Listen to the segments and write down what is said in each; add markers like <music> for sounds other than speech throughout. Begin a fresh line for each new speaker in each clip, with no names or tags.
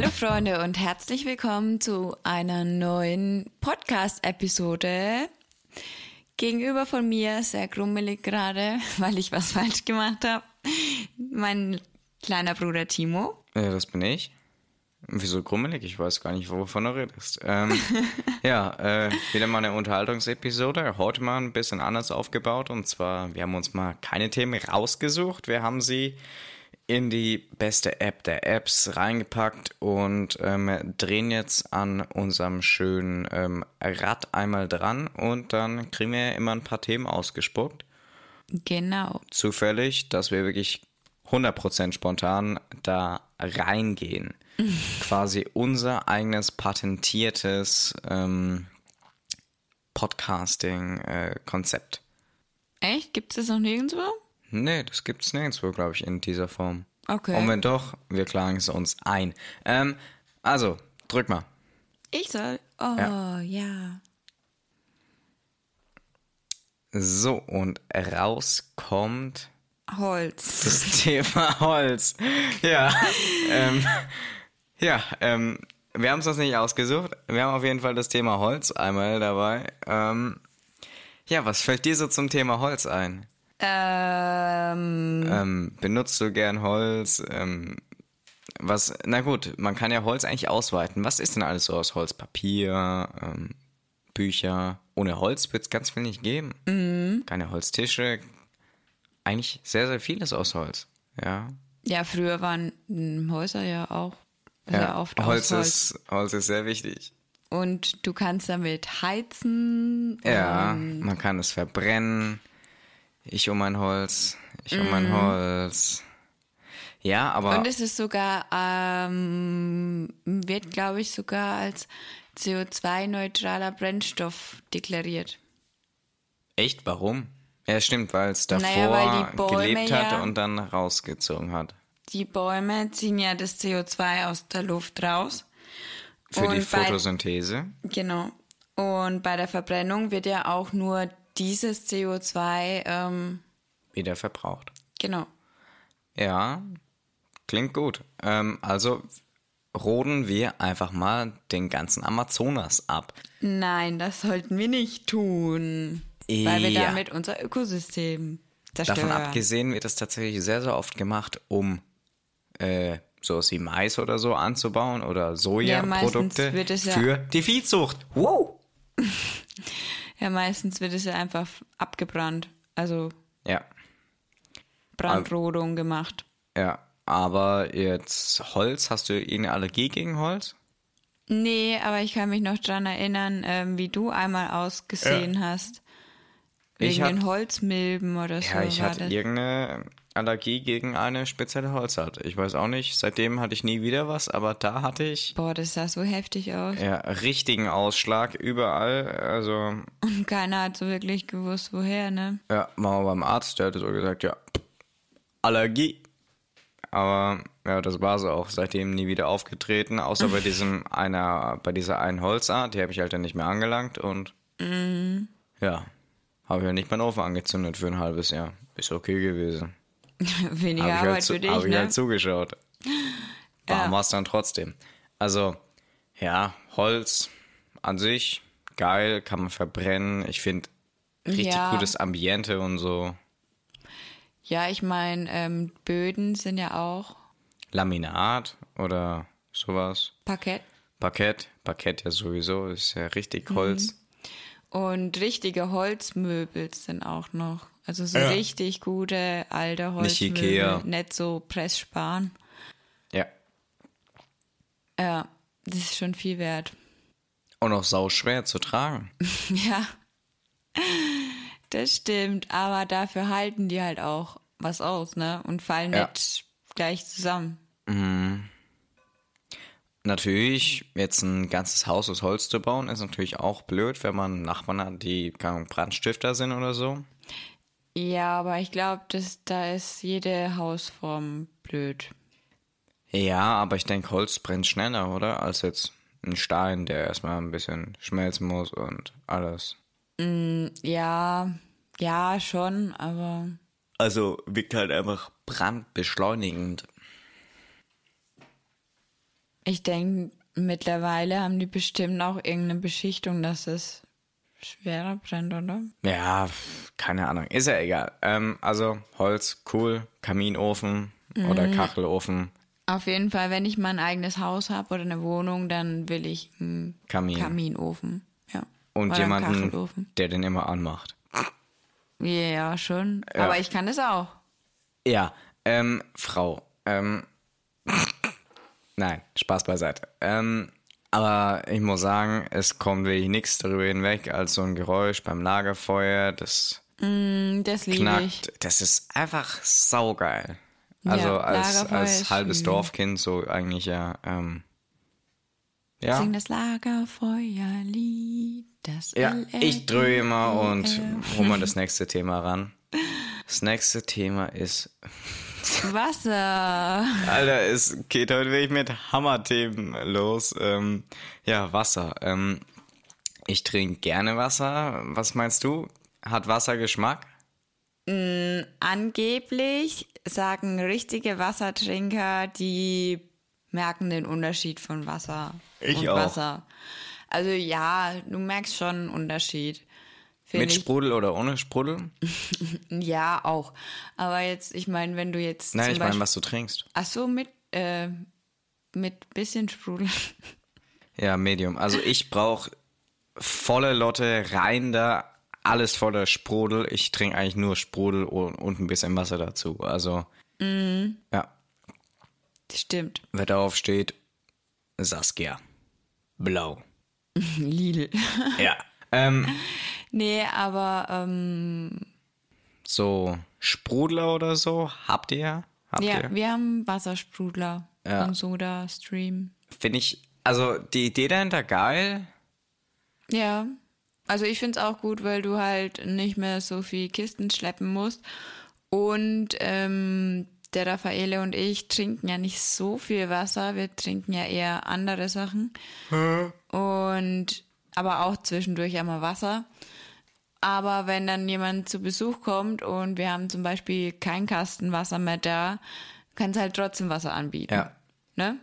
Hallo Freunde und herzlich willkommen zu einer neuen Podcast-Episode. Gegenüber von mir, sehr grummelig gerade, <laughs> weil ich was falsch gemacht habe, mein kleiner Bruder Timo.
Ja, das bin ich. Wieso grummelig? Ich weiß gar nicht, wovon du redest. Ähm, <laughs> ja, äh, wieder mal eine Unterhaltungsepisode. Heute mal ein bisschen anders aufgebaut. Und zwar, wir haben uns mal keine Themen rausgesucht. Wir haben sie in die beste App der Apps reingepackt und ähm, drehen jetzt an unserem schönen ähm, Rad einmal dran und dann kriegen wir immer ein paar Themen ausgespuckt.
Genau.
Zufällig, dass wir wirklich 100% spontan da reingehen. <laughs> Quasi unser eigenes patentiertes ähm, Podcasting-Konzept.
Äh, Echt? Gibt es das noch nirgendwo?
Nee, das gibt's nirgendwo, glaube ich, in dieser Form.
Okay.
Und wenn doch, wir klagen es uns ein. Ähm, also, drück mal.
Ich soll. Oh,
Ja.
ja.
So, und raus kommt
Holz.
das <laughs> Thema Holz. Ja, <laughs> ähm, ja, ähm, wir haben es uns nicht ausgesucht. Wir haben auf jeden Fall das Thema Holz einmal dabei. Ähm, ja, was fällt dir so zum Thema Holz ein?
Ähm,
Ähm, benutzt du gern Holz? Ähm, was, na gut, man kann ja Holz eigentlich ausweiten. Was ist denn alles so aus Holz? Papier, ähm, Bücher. Ohne Holz wird es ganz viel nicht geben. Keine Holztische. Eigentlich sehr, sehr vieles aus Holz. Ja.
ja, früher waren Häuser ja auch sehr oft
Holz,
aus Holz.
Ist, Holz ist sehr wichtig.
Und du kannst damit heizen.
Ja, man kann es verbrennen. Ich um mein Holz. Ich um mein Holz. Ja, aber.
Und es ist sogar, ähm, wird glaube ich sogar als CO2-neutraler Brennstoff deklariert.
Echt? Warum? Ja, stimmt, weil es davor
Naja, weil die
gelebt hat
ja-
und dann rausgezogen hat.
Die Bäume ziehen ja das CO2 aus der Luft raus.
Für die
Und bei-
Photosynthese.
Genau. Und bei der Verbrennung wird ja auch nur dieses CO2, ähm,
Wieder verbraucht.
genau.
Ja, klingt gut. Ähm, also roden wir einfach mal den ganzen Amazonas ab.
Nein, das sollten wir nicht tun. Weil wir
Ja.
damit unser Ökosystem zerstören.
Davon abgesehen wird es tatsächlich sehr, sehr oft gemacht, um äh, sowas wie Mais oder so anzubauen oder Sojaprodukte
ja-
für die Viehzucht. Wow! <laughs>
Ja, meistens wird es ja einfach abgebrannt. Also
Ja,
Brandrodung gemacht.
ja. Aber jetzt Holz, hast du irgendeine Allergie gegen Holz?
Nee, aber ich kann mich noch dran erinnern, ähm, wie du einmal ausgesehen hast.
Ich
Wegen
hat-
den Holzmilben oder so.
Ja, ich
war
hatte
das.
irgendeine Allergie gegen eine spezielle Holzart. Ich weiß auch nicht, seitdem hatte ich nie wieder was, aber da hatte ich
Boah, das sah so heftig aus.
ja richtigen Ausschlag überall. Also,
Und keiner hat so wirklich gewusst, woher, ne?
ja, mal beim Arzt, der hatte so gesagt, ja, Allergie. Aber ja, das war so auch seitdem nie wieder aufgetreten, außer bei diesem <laughs> einer, bei dieser einen Holzart, die habe ich halt dann nicht mehr angelangt und ja, habe ich ja nicht meinen Ofen angezündet für ein halbes Jahr. Ist okay gewesen. <laughs>
Weniger
Habe ich,
Arbeit
halt,
für dich,
hab ich
ne?
halt zugeschaut. Warm
Ja.
war es dann trotzdem. Also, ja, Holz an sich, geil, kann man verbrennen. Ich finde richtig
Ja.
gutes Ambiente und so.
Ja, ich meine, ähm, Böden sind ja auch
Laminat oder sowas.
Parkett.
Parkett, Parkett ja sowieso, ist ja
Mhm.
richtig Holz.
Und richtige Holzmöbel sind auch noch. Also so
Ja.
richtig gute alte
Nicht
Holzmöbel.
Ikea.
Nicht so Presssparen.
Ja.
Ja, das ist schon viel wert.
Und auch sauschwer zu tragen. <laughs>
Ja, das stimmt. Aber dafür halten die halt auch was aus, ne? Und fallen
Ja.
nicht gleich zusammen.
Natürlich, jetzt ein ganzes Haus aus Holz zu bauen, ist natürlich auch blöd, wenn man Nachbarn hat, die keine Brandstifter sind oder so.
Ja, aber ich glaube, dass da ist jede Hausform blöd.
Ja, aber ich denke, Holz brennt schneller, oder? Als jetzt ein Stein, der erstmal ein bisschen schmelzen muss und alles.
Ja, ja, schon, aber
Also wirkt halt einfach brandbeschleunigend.
Ich denke, mittlerweile haben die bestimmt auch irgendeine Beschichtung, dass es schwerer brennt, oder?
Ja, keine Ahnung. Ist ja egal. Ähm, also Holz, cool. Kaminofen oder
Mhm.
Kachelofen,
Auf jeden Fall, wenn ich mein eigenes Haus habe oder eine Wohnung, dann will ich einen
Kamin.
Kaminofen. Ja.
Und
oder
jemanden, der den immer anmacht.
Ja, schon.
Ja.
Aber ich kann das auch.
Ja, ähm, Frau. Ähm, <laughs> nein, Spaß beiseite. Ähm, aber ich muss sagen, es kommt wirklich nichts darüber hinweg als so ein Geräusch beim Lagerfeuer, das
Mm, Das liebe ich.
knackt. Das ist einfach saugeil. Also
Ja,
als,
Lagerfeuer
als halbes
schön.
Dorfkind so eigentlich ja. Ähm, ja.
Sing das Lagerfeuerlied. Das
Ja, ich drehe immer und hol mal das <laughs> nächste Thema ran. Das nächste Thema ist
Wasser.
Alter, es geht heute wirklich mit Hammerthemen los. Ähm, ja, Wasser. Ähm, ich trinke gerne Wasser. Was meinst du? Hat Wasser Geschmack?
Angeblich sagen richtige Wassertrinker, die merken den Unterschied von Wasser
Ich
und
auch.
Wasser. Also ja, du merkst schon einen Unterschied.
Mit
ich.
Sprudel oder ohne Sprudel? <laughs>
Ja, auch. Aber jetzt, ich meine, wenn du jetzt
Nein, ich meine, was du trinkst.
ach so, mit, äh, mit bisschen Sprudel. <laughs>
Ja, Medium. Also ich brauche volle Lotte, rein da, alles voller Sprudel. Ich trinke eigentlich nur Sprudel und, und ein bisschen Wasser dazu. Also,
Mhm.
ja,
Stimmt.
wer darauf steht, Saskia. Blau. <laughs>
Lidl.
Ja. Ähm,
nee, aber, ähm,
so Sprudler oder so, habt ihr? Habt
ja,
ihr?
wir haben Wassersprudler
Ja.
und Soda Stream.
Finde ich, also die Idee dahinter geil.
Ja. Also ich finde es auch gut, weil du halt nicht mehr so viel Kisten schleppen musst. Und ähm, der Raffaele und ich trinken ja nicht so viel Wasser. Wir trinken ja eher andere Sachen. Und aber auch zwischendurch einmal Wasser. Aber wenn dann jemand zu Besuch kommt und wir haben zum Beispiel kein Kasten Wasser mehr da, kannst du halt trotzdem Wasser anbieten.
Ja.
Ne?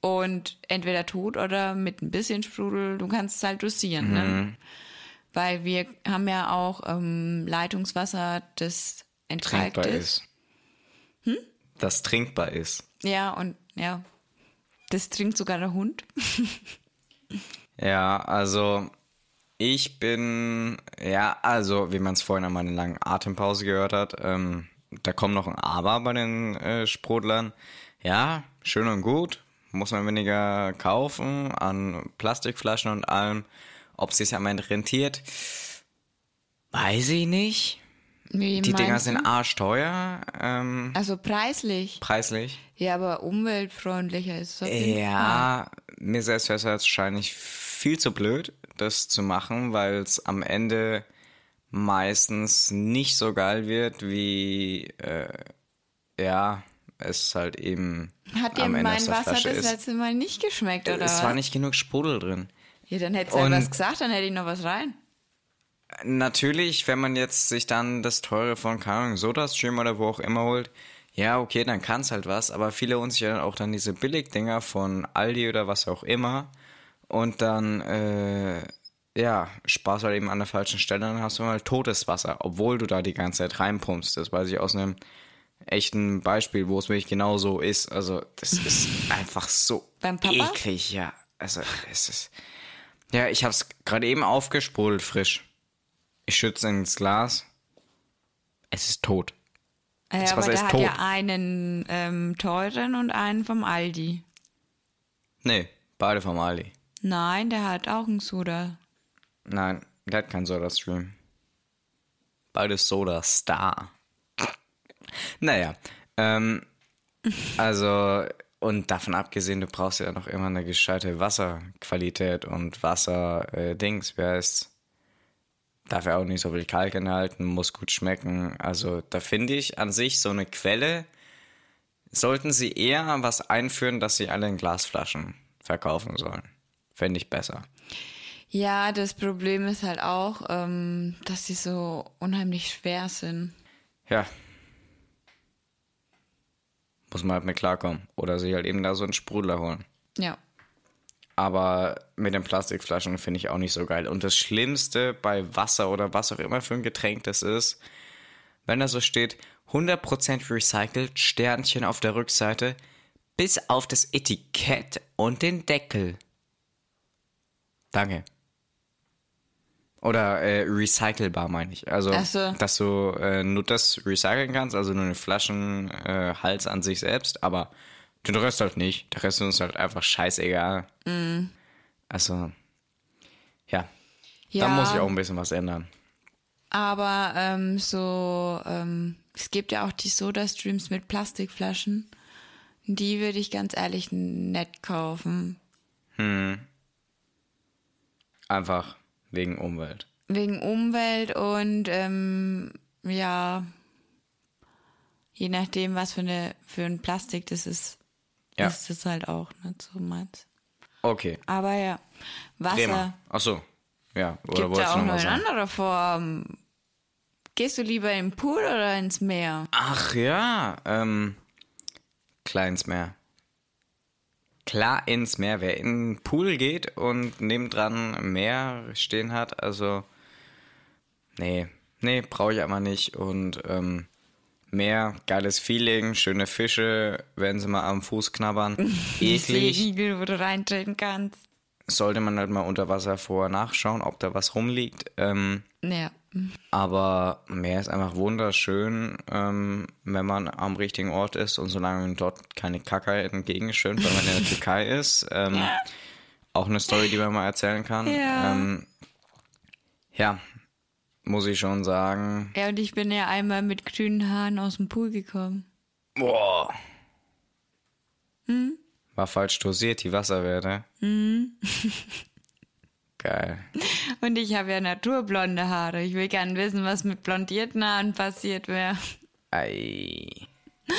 Und entweder tot oder mit ein bisschen Sprudel, du kannst es halt dosieren,
Mhm.
ne? Weil wir haben ja auch ähm, Leitungswasser, das entkalkt
Trinkbar
ist.
ist. Das trinkbar ist.
Ja, und ja. Das trinkt sogar der Hund. <laughs>
Ja, also ich bin, ja, also wie man es vorhin an meiner langen Atempause gehört hat, ähm, da kommt noch ein Aber bei den äh, Sprudlern. Ja, schön und gut, muss man weniger kaufen an Plastikflaschen und allem. Ob es sich am Ende rentiert, weiß ich nicht.
Wie
Die Dinger sind arschteuer, ähm,
Also preislich.
preislich.
Ja, aber umweltfreundlicher ist es auf jeden Fall.
Ja, mir selbst wäre es wahrscheinlich viel zu blöd, das zu machen, weil es am Ende meistens nicht so geil wird, wie äh, ja, es halt eben
Hat dir
am Ende
mein Wasser
Flasche
das letzte Mal nicht geschmeckt, oder
es
was?
war nicht genug Sprudel drin.
ja, dann hättest du
Und-
was gesagt, dann hätte ich noch was rein.
Natürlich, wenn man jetzt sich dann das teure von, keine Ahnung, SodaStream oder wo auch immer holt, ja, okay, dann kann's halt was, aber viele sich ja auch dann diese Billigdinger von Aldi oder was auch immer und dann, äh, ja, Spaß halt eben an der falschen Stelle, dann hast du mal totes Wasser, obwohl du da die ganze Zeit reinpumpst. Das weiß ich aus einem echten Beispiel, wo es wirklich genau so ist. Also, das ist <laughs> einfach so
Beim Papa?
eklig, ja. Also, es ist, ja, ich hab's gerade eben aufgesprudelt frisch. Ich schütze ins Glas. Es ist tot.
Ja,
Das
aber
Wasser
der
ist
hat
tot.
ja einen ähm, teuren und einen vom Aldi.
Nee, beide vom Aldi.
Nein, der hat auch einen Soda.
Nein, der hat keinen Soda-Stream. Beides Soda Star. Naja, ähm, also, und davon abgesehen, du brauchst ja noch immer eine gescheite Wasserqualität und Wasser-Dings, wie heißt Darf ja auch nicht so viel Kalk enthalten, muss gut schmecken. Also, da finde ich an sich so eine Quelle, sollten sie eher was einführen, dass sie alle in Glasflaschen verkaufen sollen. Fände ich besser.
Ja, das Problem ist halt auch, ähm, dass sie so unheimlich schwer sind.
Ja. Muss man halt mit klarkommen. Oder sich halt eben da so einen Sprudler holen.
Ja.
Aber mit den Plastikflaschen finde ich auch nicht so geil. Und das Schlimmste bei Wasser oder was auch immer für ein Getränk das ist, wenn da so steht, 100% recycelt, Sternchen auf der Rückseite, bis auf das Etikett und den Deckel. Danke. Oder äh, recycelbar meine ich. Also,
so.
dass du äh, nur das recyceln kannst, also nur den Flaschenhals äh, an sich selbst, aber den Rest halt nicht. Der Rest ist uns halt einfach scheißegal. Also, ja.
Ja.
Da muss ich auch ein bisschen was ändern.
Aber ähm, so, ähm, es gibt ja auch die Soda-Streams mit Plastikflaschen. Die würde ich ganz ehrlich nett kaufen.
Einfach wegen Umwelt.
Wegen Umwelt und ähm, ja, je nachdem, was für eine für ein Plastik das ist,
Ja.
ist das halt auch nicht so meins.
Okay.
Aber ja, Wasser
Bremer. Ach so. Ja, oder
gibt
du
auch
noch
in anderer Form. Gehst du lieber im Pool oder ins Meer?
Ach ja, ähm, klar ins Meer. Klar ins Meer. Wer in den Pool geht und nebendran Meer stehen hat, also, nee, nee, brauche ich einfach nicht. Und, ähm, Meer, geiles Feeling, schöne Fische, wenn sie mal am Fuß knabbern. <laughs> Eklig.
Seeigel, wo du reintreten kannst.
Sollte man halt mal unter Wasser vorher nachschauen, ob da was rumliegt. Ähm,
Ja.
Aber Meer ist einfach wunderschön, ähm, wenn man am richtigen Ort ist und solange dort keine Kacke entgegenschwimmt, weil man in der <laughs> Türkei ist. Ähm, auch eine Story, die man mal erzählen kann.
Ja.
Ähm, ja, muss ich schon sagen.
Ja, und ich bin ja einmal mit grünen Haaren aus dem Pool gekommen.
Boah. War falsch dosiert, die Wasserwerte. <laughs> Geil.
Und ich habe ja naturblonde Haare. Ich will gerne wissen, was mit blondierten Haaren passiert wäre.
Ei. <laughs>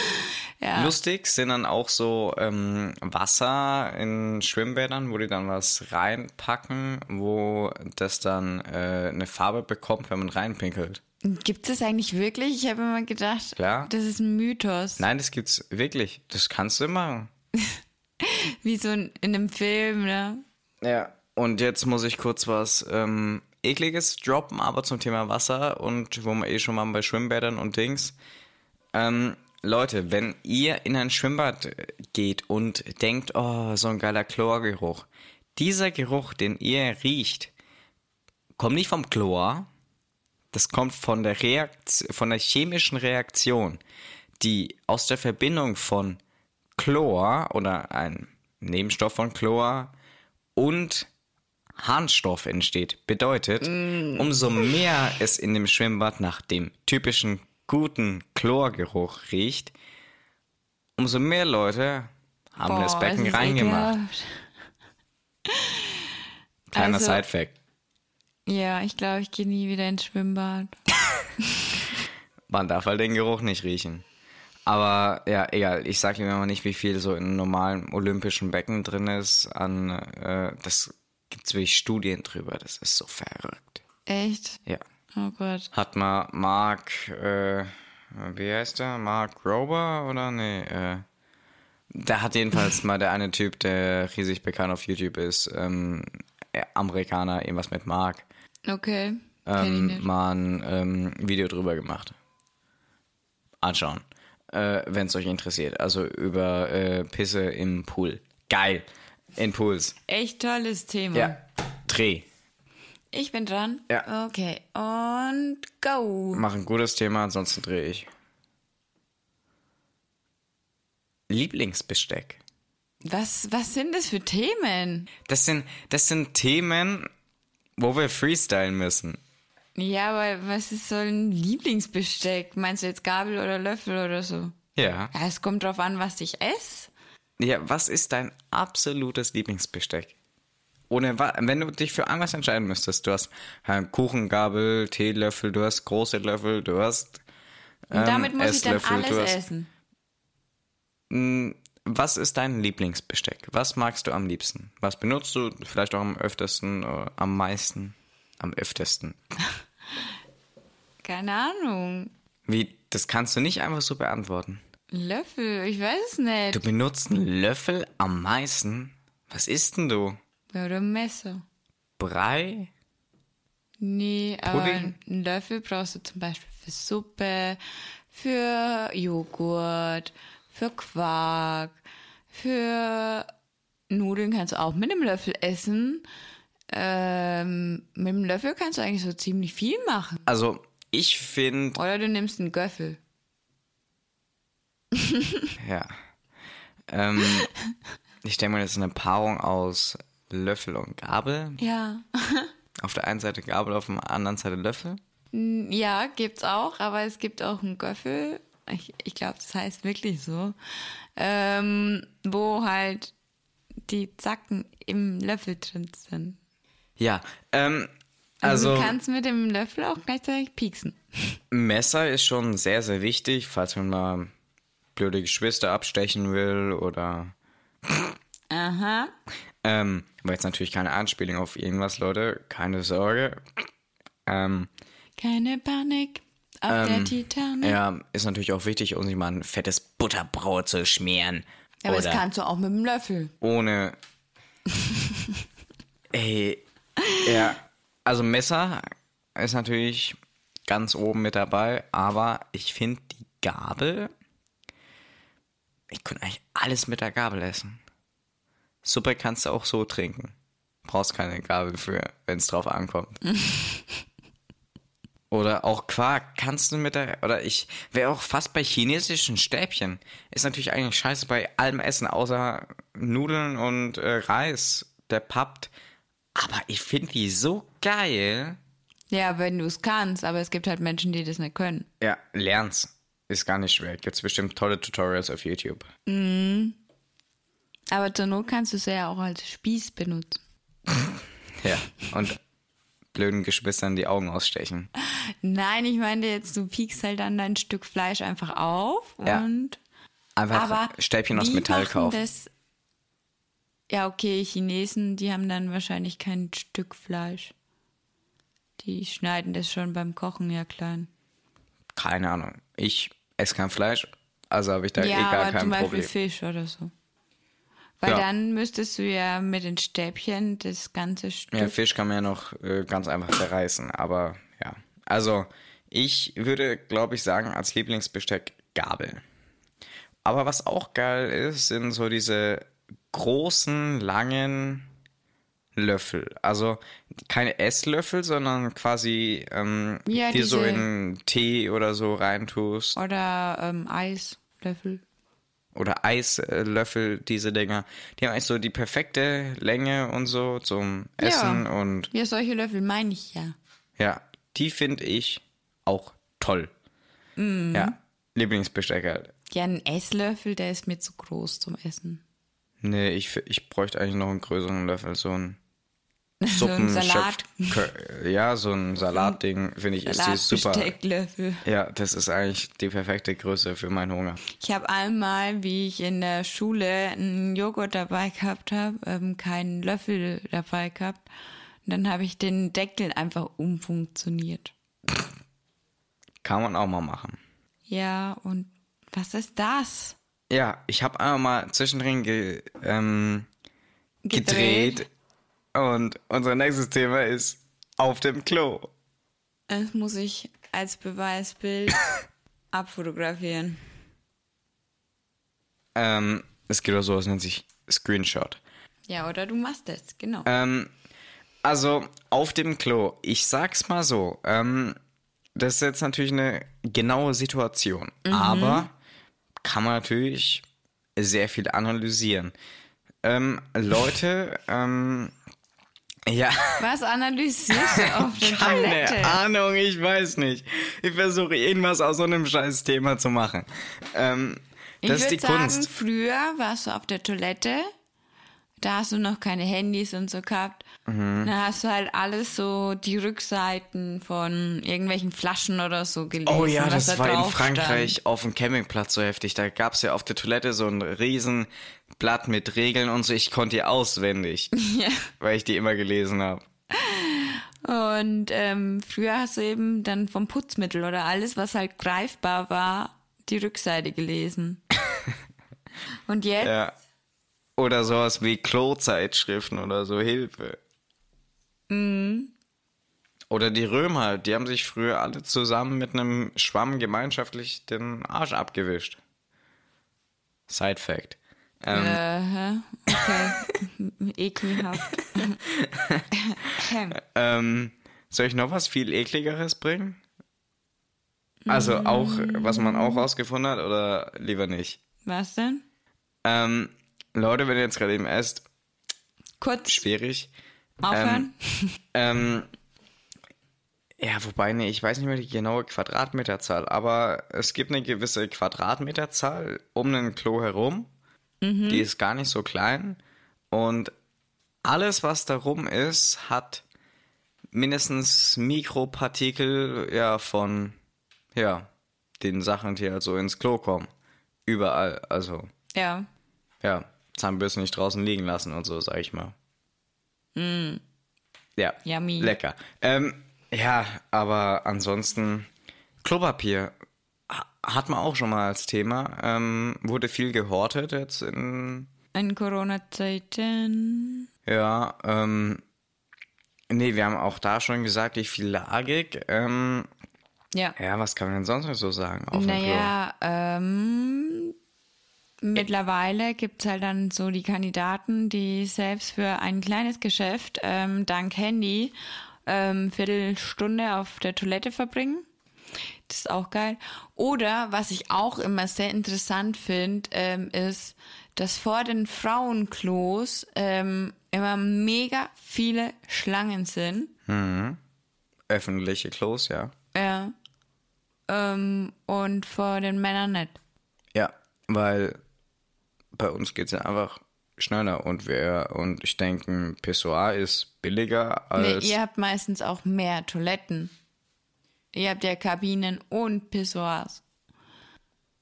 Ja.
Lustig sind dann auch so ähm, Wasser in Schwimmbädern, wo die dann was reinpacken, wo das dann äh, eine Farbe bekommt, wenn man reinpinkelt.
Gibt es das eigentlich wirklich? Ich habe immer gedacht,
Klar.
das ist ein Mythos.
Nein, das gibt's wirklich. Das kannst du machen. <laughs>
Wie so in in einem Film, ne?
Ja. Und jetzt muss ich kurz was ähm, ekliges droppen, aber zum Thema Wasser und wo wir eh schon mal bei Schwimmbädern und Dings. Ähm, Leute, wenn ihr in ein Schwimmbad geht und denkt, oh, so ein geiler Chlorgeruch. Dieser Geruch, den ihr riecht, kommt nicht vom Chlor, das kommt von der Reakt von der chemischen Reaktion, die aus der Verbindung von Chlor oder ein Nebenstoff von Chlor und Harnstoff entsteht. Bedeutet, umso mehr es in dem Schwimmbad nach dem typischen guten Chlorgeruch riecht, umso mehr Leute haben das
Boah,
Becken
es ist
reingemacht. Kleiner
Also-
Sidefact.
Ja, ich glaube, ich gehe nie wieder ins Schwimmbad. <laughs> <laughs>
Man darf halt den Geruch nicht riechen. Aber ja, egal. Ich sage Ihnen mal nicht, wie viel so in einem normalen olympischen Becken drin ist. An äh, das gibt's wirklich Studien drüber. Das ist so verrückt.
Echt?
Ja.
Oh Gott.
Hat mal Mark, äh, wie heißt der? Mark Rober oder nee? Äh, da hat jedenfalls mal der eine Typ, der riesig bekannt auf YouTube ist, ähm, äh, Amerikaner, irgendwas mit Mark,
Okay.
Ähm, mal ein ähm, Video drüber gemacht. Anschauen, äh, wenn es euch interessiert. Also über äh, Pisse im Pool. Geil. In Pools.
Echt tolles Thema.
Ja. Dreh.
Ich bin dran.
Ja.
Okay. Und go.
Mach ein gutes Thema, ansonsten drehe ich. Lieblingsbesteck.
Was, was sind das für Themen?
Das sind, das sind Themen, wo wir freestylen müssen.
Ja, aber was ist so ein Lieblingsbesteck? Meinst du jetzt Gabel oder Löffel oder so?
Ja.
Ja, es kommt drauf an, was ich esse.
Ja, was ist dein absolutes Lieblingsbesteck? Ohne wenn du dich für irgendwas entscheiden müsstest, du hast Kuchengabel, Teelöffel, du hast große Löffel, du hast
Und
ähm,
damit muss ich dann
Esslöffel,
alles essen.
Was ist dein Lieblingsbesteck? Was magst du am liebsten? Was benutzt du vielleicht auch am öftesten, äh, am meisten, am öftesten? <laughs>
Keine Ahnung.
Wie, das kannst du nicht einfach so beantworten.
Löffel, ich weiß es nicht.
Du benutzt einen Löffel am meisten? Was isst denn du?
Ja, oder ein Messer.
Brei?
Nee, aber
Pudding?
einen Löffel brauchst du zum Beispiel für Suppe, für Joghurt, für Quark, für Nudeln kannst du auch mit einem Löffel essen. Ähm, mit einem Löffel kannst du eigentlich so ziemlich viel machen.
Also, ich finde,
Oder du nimmst einen Göffel. <laughs>
ja. Ähm, ich denke mal, das ist eine Paarung aus Löffel und Gabel.
Ja. <laughs>
Auf der einen Seite Gabel, auf der anderen Seite Löffel.
Ja, gibt's auch, aber es gibt auch einen Göffel. Ich, ich glaube, das heißt wirklich so. Ähm, wo halt die Zacken im Löffel drin sind.
Ja, ähm,
Also,
also
du kannst mit dem Löffel auch gleichzeitig pieksen.
Messer ist schon sehr, sehr wichtig, falls man mal blöde Geschwister abstechen will oder
Aha.
Ähm, war jetzt natürlich keine Anspielung auf irgendwas, Leute. Keine Sorge. Ähm,
Keine Panik auf der Titanic.
ja, ist natürlich auch wichtig, um sich mal ein fettes Butterbrot zu schmieren.
Aber das kannst du auch mit dem Löffel.
ohne. <laughs> Ey. Ja. Also Messer ist natürlich ganz oben mit dabei, aber ich finde die Gabel. Ich könnte eigentlich alles mit der Gabel essen. Suppe kannst du auch so trinken. Brauchst keine Gabel für, wenn es drauf ankommt. <laughs> Oder auch Quark kannst du mit der. Oder ich wäre auch fast bei chinesischen Stäbchen. Ist natürlich eigentlich scheiße bei allem Essen, außer Nudeln und äh, Reis, der pappt. Aber ich finde die so geil.
Ja, wenn du es kannst, aber es gibt halt Menschen, die das nicht können.
Ja, lern's. Ist gar nicht schwer. Gibt's bestimmt tolle Tutorials auf YouTube.
Aber zur Not kannst du es ja auch als Spieß benutzen. <laughs>
Ja. Und blöden Geschwistern die Augen ausstechen.
Nein, ich meine jetzt, du piekst halt dann dein Stück Fleisch einfach auf
Ja.
und.
Einfach
Aber
Stäbchen aus Metall kaufen.
Das, ja, okay, Chinesen, die haben dann wahrscheinlich kein Stück Fleisch. Die schneiden das schon beim Kochen ja klein.
Keine Ahnung. Ich esse kein Fleisch, also habe ich da
ja,
eh gar
aber
kein
zum Beispiel
Problem.
Fisch oder so. Weil
Ja.
dann müsstest du ja mit den Stäbchen das ganze Stück.
Ja, Fisch kann man ja noch äh, ganz einfach zerreißen, aber ja. Also, ich würde, glaube ich, sagen, als Lieblingsbesteck Gabel. Aber was auch geil ist, sind so diese großen, langen Löffel. Also keine Esslöffel, sondern quasi, ähm,
Ja,
die so in Tee oder so reintust.
Oder ähm, Eislöffel.
Oder Eislöffel, diese Dinger. Die haben eigentlich so die perfekte Länge und so zum Essen und
Ja, solche Löffel meine ich ja.
Ja, die finde ich auch toll.
Mhm.
Ja, Lieblingsbesteck halt.
Ja, ein Esslöffel, der ist mir zu groß zum Essen.
Nee, ich, ich bräuchte eigentlich noch einen größeren Löffel, so ein
So ein Salat.
Kö- Ja, so ein Salatding, finde ich, ist die super.
Salatbestecklöffel.
Ja, das ist eigentlich die perfekte Größe für meinen Hunger.
Ich habe einmal, wie ich in der Schule einen Joghurt dabei gehabt habe, ähm, keinen Löffel dabei gehabt. Und dann habe ich den Deckel einfach umfunktioniert.
Kann man auch mal machen.
Ja, und was ist das?
Ja, ich habe einmal mal zwischendrin ge, ähm, gedreht. Und unser nächstes Thema ist auf dem Klo.
Das muss ich als Beweisbild <laughs> abfotografieren.
Ähm, es geht auch so, es nennt sich Screenshot.
Ja, oder du machst das, genau.
Ähm, also auf dem Klo, ich sag's mal so, ähm, das ist jetzt natürlich eine genaue Situation, aber kann man natürlich sehr viel analysieren. Ähm, Leute, ähm, ja,
Was analysierst du auf der
keine
Toilette?
Ahnung, ich weiß nicht. Ich versuche irgendwas aus so einem scheiß Thema zu machen. Ähm,
Ich
das ist die
sagen,
Kunst.
früher warst du auf der Toilette, da hast du noch keine Handys und so gehabt.
Mhm.
Dann hast du halt alles so die Rückseiten von irgendwelchen Flaschen oder so gelesen.
Oh ja, das
da
war in Frankreich auf dem Campingplatz so heftig. Da gab's ja auf der Toilette so ein riesen Blatt mit Regeln und so. Ich konnte die auswendig,
Stand. <laughs> Ja.
weil ich die immer gelesen habe.
Und ähm, früher hast du eben dann vom Putzmittel oder alles, was halt greifbar war, die Rückseite gelesen. <laughs> Und jetzt
Ja. Oder sowas wie Klozeitschriften oder so, Hilfe. Oder die Römer, die haben sich früher alle zusammen mit einem Schwamm gemeinschaftlich den Arsch abgewischt. Side Fact. Ähm,
Äh, hä? okay. <laughs> Ekelhaft.
ähm, soll ich noch was viel ekligeres bringen? Also auch, was man auch rausgefunden hat oder lieber nicht?
Was denn?
Ähm, Leute, wenn ihr jetzt gerade eben esst,
Kurz
schwierig.
aufhören?
Ähm, ja, wobei, nee, ich weiß nicht mehr die genaue Quadratmeterzahl, aber es gibt eine gewisse Quadratmeterzahl um ein Klo herum. Die ist gar nicht so klein. Und alles, was darum ist, hat mindestens Mikropartikel ja, von ja, den Sachen, die halt so ins Klo kommen. Überall. Also,
ja.
ja, Zahnbürsten nicht draußen liegen lassen und so, sag ich mal. Ja,
Yummy.
lecker. Ähm, ja, aber ansonsten Klopapier ha- hat man auch schon mal als Thema. Ähm, wurde viel gehortet jetzt in,
In Corona-Zeiten.
ja, ähm, nee, wir haben auch da schon gesagt, wie viel lagig. Ähm,
Ja.
ja, was kann man denn sonst noch so sagen auf
Naja, ähm, mittlerweile gibt es halt dann so die Kandidaten, die selbst für ein kleines Geschäft ähm, dank Handy ähm, Viertelstunde auf der Toilette verbringen. Das ist auch geil. Oder was ich auch immer sehr interessant finde, ähm, ist, dass vor den Frauenklos ähm, immer mega viele Schlangen sind.
Klo? Öffentliche Klos, ja.
Ja. Ähm, und vor den Männern nicht.
Ja, weil bei uns geht es ja einfach schneller und wir und ich denke, ein Pissoir ist billiger
Nee,
als
ihr habt meistens auch mehr Toiletten. Ihr habt ja Kabinen und Pissoirs.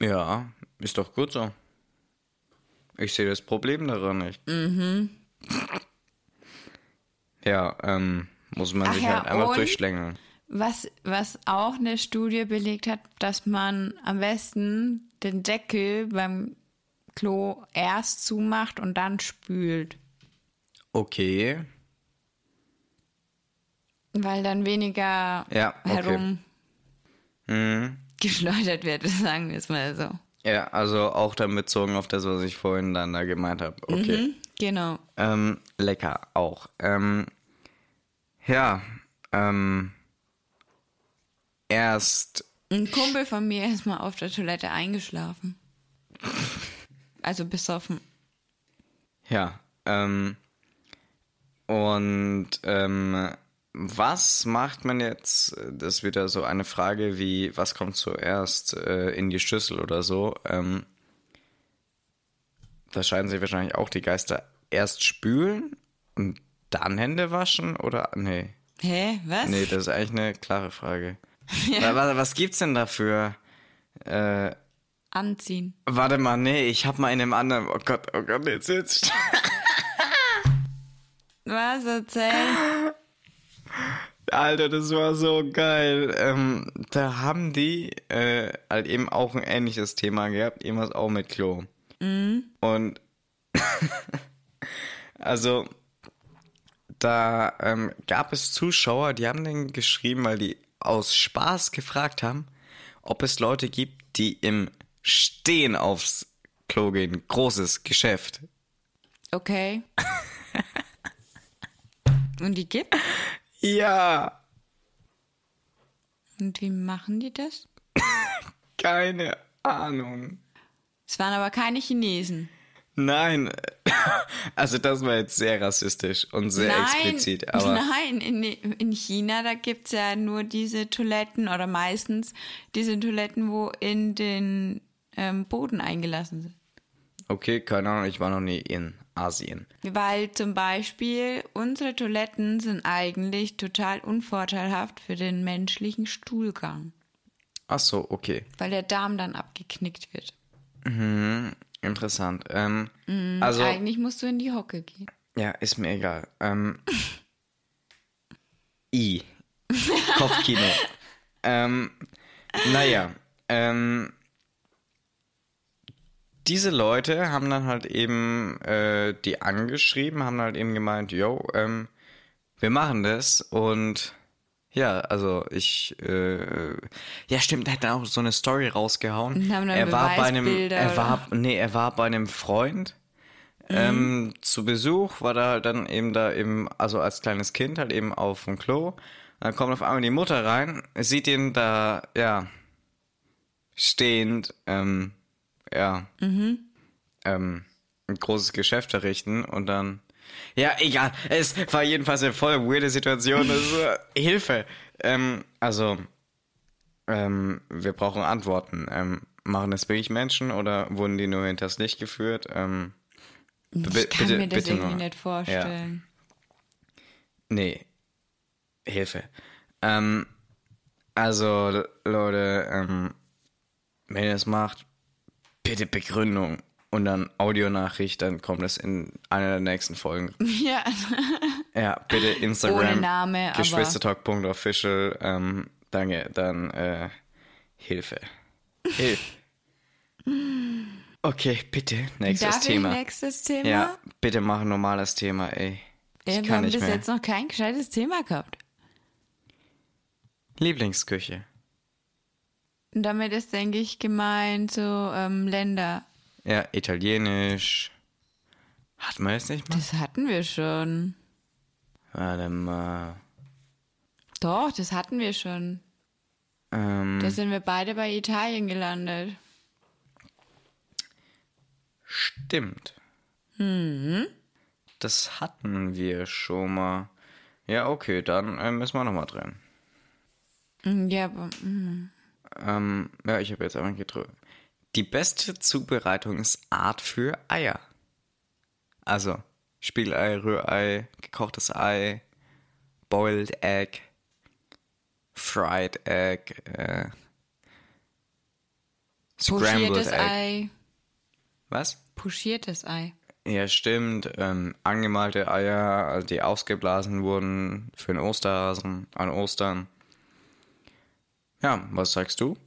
Ja, ist doch gut so. Ich sehe das Problem daran nicht. Mhm. <laughs> Ja, ähm, muss man
Ach
sich
ja,
halt einfach durchschlängeln.
Was, was auch eine Studie belegt hat, dass man am besten den Deckel beim Klo erst zumacht und dann spült.
Okay.
Weil dann weniger
Ja, okay.
herum
Mhm.
geschleudert wird, <laughs> sagen wir es mal so.
Ja, also auch dann bezogen auf das, was ich vorhin dann da gemeint habe. Okay.
Mhm, genau.
Ähm, lecker auch. Ähm, ja, ähm, erst
Ein Kumpel von mir ist mal auf der Toilette eingeschlafen. <laughs> Also besoffen.
Ja, ähm, und ähm, was macht man jetzt? Das ist wieder so eine Frage wie, was kommt zuerst äh, in die Schüssel oder so? Ähm, da scheiden sich wahrscheinlich auch die Geister. Erst spülen und dann Hände waschen oder nee?
Hä, was?
Nee, das ist eigentlich eine klare Frage. <laughs> Wa- wa- Was gibt's denn dafür? Äh,
Anziehen.
warte mal, nee, ich hab mal in einem anderen. Oh Gott, oh Gott, jetzt jetzt. <laughs>
Was erzähl?
Alter, das war so geil. Ähm, da haben die äh, halt eben auch ein ähnliches Thema gehabt, irgendwas auch mit Klo. Und <laughs> also da ähm, gab es Zuschauer, die haben den geschrieben, weil die aus Spaß gefragt haben, ob es Leute gibt, die im Stehen aufs Klo gehen. Großes Geschäft.
Okay. <laughs> Und die gibt?
Ja,
Und wie machen die das? <laughs>
keine Ahnung.
Es waren aber keine Chinesen.
Nein, <laughs> also das war jetzt sehr rassistisch und sehr
nein,
explizit, aber
nein, in, in China, da gibt es ja nur diese Toiletten oder meistens diese Toiletten, wo in den ähm, Boden eingelassen sind.
okay, keine Ahnung, ich war noch nie in Asien.
Weil zum Beispiel unsere Toiletten sind eigentlich total unvorteilhaft für den menschlichen Stuhlgang,
Ach so, okay,
weil der Darm dann abgeknickt wird.
interessant. Ähm, also,
Eigentlich musst du in die Hocke gehen.
ja, ist mir egal. Ähm, I. Kopfkino. <laughs> ähm, naja, ähm, diese Leute haben dann halt eben äh, die angeschrieben, haben halt eben gemeint, yo, ähm, wir machen das und ja, also ich, äh, ja stimmt, er hat dann auch so eine Story rausgehauen.
Haben dann
er war bei einem, er war?
Mhm.
nee, er war bei einem Freund ähm, zu Besuch, war da halt dann eben da eben, also als kleines Kind halt eben auf dem Klo. Dann kommt auf einmal die Mutter rein, sieht ihn da, ja, stehend, ähm, ja,
Mhm.
ähm, ein großes Geschäft verrichten und dann, ja, egal, es war jedenfalls eine voll weirde Situation, äh, Hilfe. Ähm, also, ähm, wir brauchen Antworten. Ähm, machen das wirklich Menschen oder wurden die nur hinters Licht geführt? Ähm,
Ich kann
bitte-
mir das irgendwie
nur.
nicht vorstellen.
Nee. Hilfe. Ähm, also, Leute, ähm, wenn ihr das macht, bitte Begründung und dann Audionachricht, dann kommt das in einer der nächsten Folgen. <laughs>
Ja.
Ja, bitte Instagram.
Ohne Name,
Geschwistertalk.official. Ähm, danke, dann äh, Hilfe. Hilfe. <laughs> Okay, bitte, nächstes
Darf
Thema.
ich nächstes Thema?
Ja, bitte mach ein normales Thema, ey. Ich
Ja, wir haben bis
mehr.
jetzt noch kein gescheites Thema gehabt.
Lieblingsküche.
Und damit ist, denke ich, gemeint so ähm, Länder.
Ja, italienisch. Hat man jetzt nicht mal?
Das hatten wir schon.
Warte mal.
Doch, das hatten wir schon.
Ähm,
Da sind wir beide bei Italien gelandet.
stimmt.
Mhm.
Das hatten wir schon mal. Ja, okay, dann äh, müssen wir nochmal drin.
Mm, Ja, aber, mm.
Ähm, ja, ich habe jetzt einfach gedrückt. Die beste Zubereitungsart für Eier. Also, Spiegelei, Rührei, gekochtes Ei, boiled egg, fried egg, äh, scrambled egg.
Ei.
Was?
Pochiertes Ei.
Ja, stimmt. Ähm, angemalte Eier, also die ausgeblasen wurden für den Osterhasen an Ostern. Ja, was sagst du?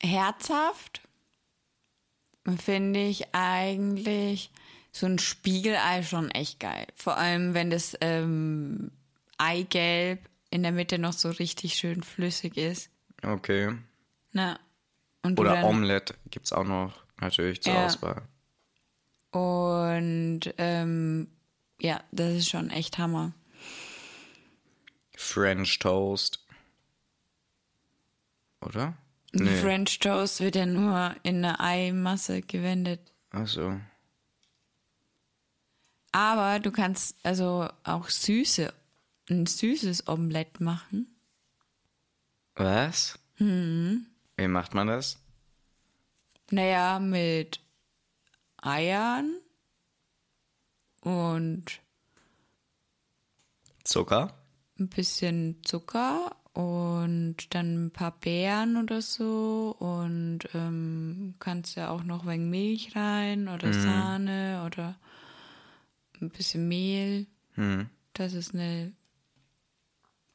Herzhaft finde ich eigentlich so ein Spiegelei schon echt geil. Vor allem, wenn das ähm, Eigelb in der Mitte noch so richtig schön flüssig ist.
Okay.
Na.
Oder
dann,
Omelette gibt's auch noch natürlich zur
Ja.
Auswahl.
Und ähm, ja, das ist schon echt Hammer.
French Toast. Oder? Nee.
French Toast wird ja nur in eine Eimasse gewendet.
Achso.
Aber du kannst also auch süße, ein süßes Omelett machen.
Was?
Hm.
Wie macht man das?
Naja, mit Eiern und
Zucker?
ein bisschen Zucker und dann ein paar Beeren oder so und ähm, kannst ja auch noch wenig Milch rein oder Sahne oder ein bisschen Mehl,
Hm.
dass es eine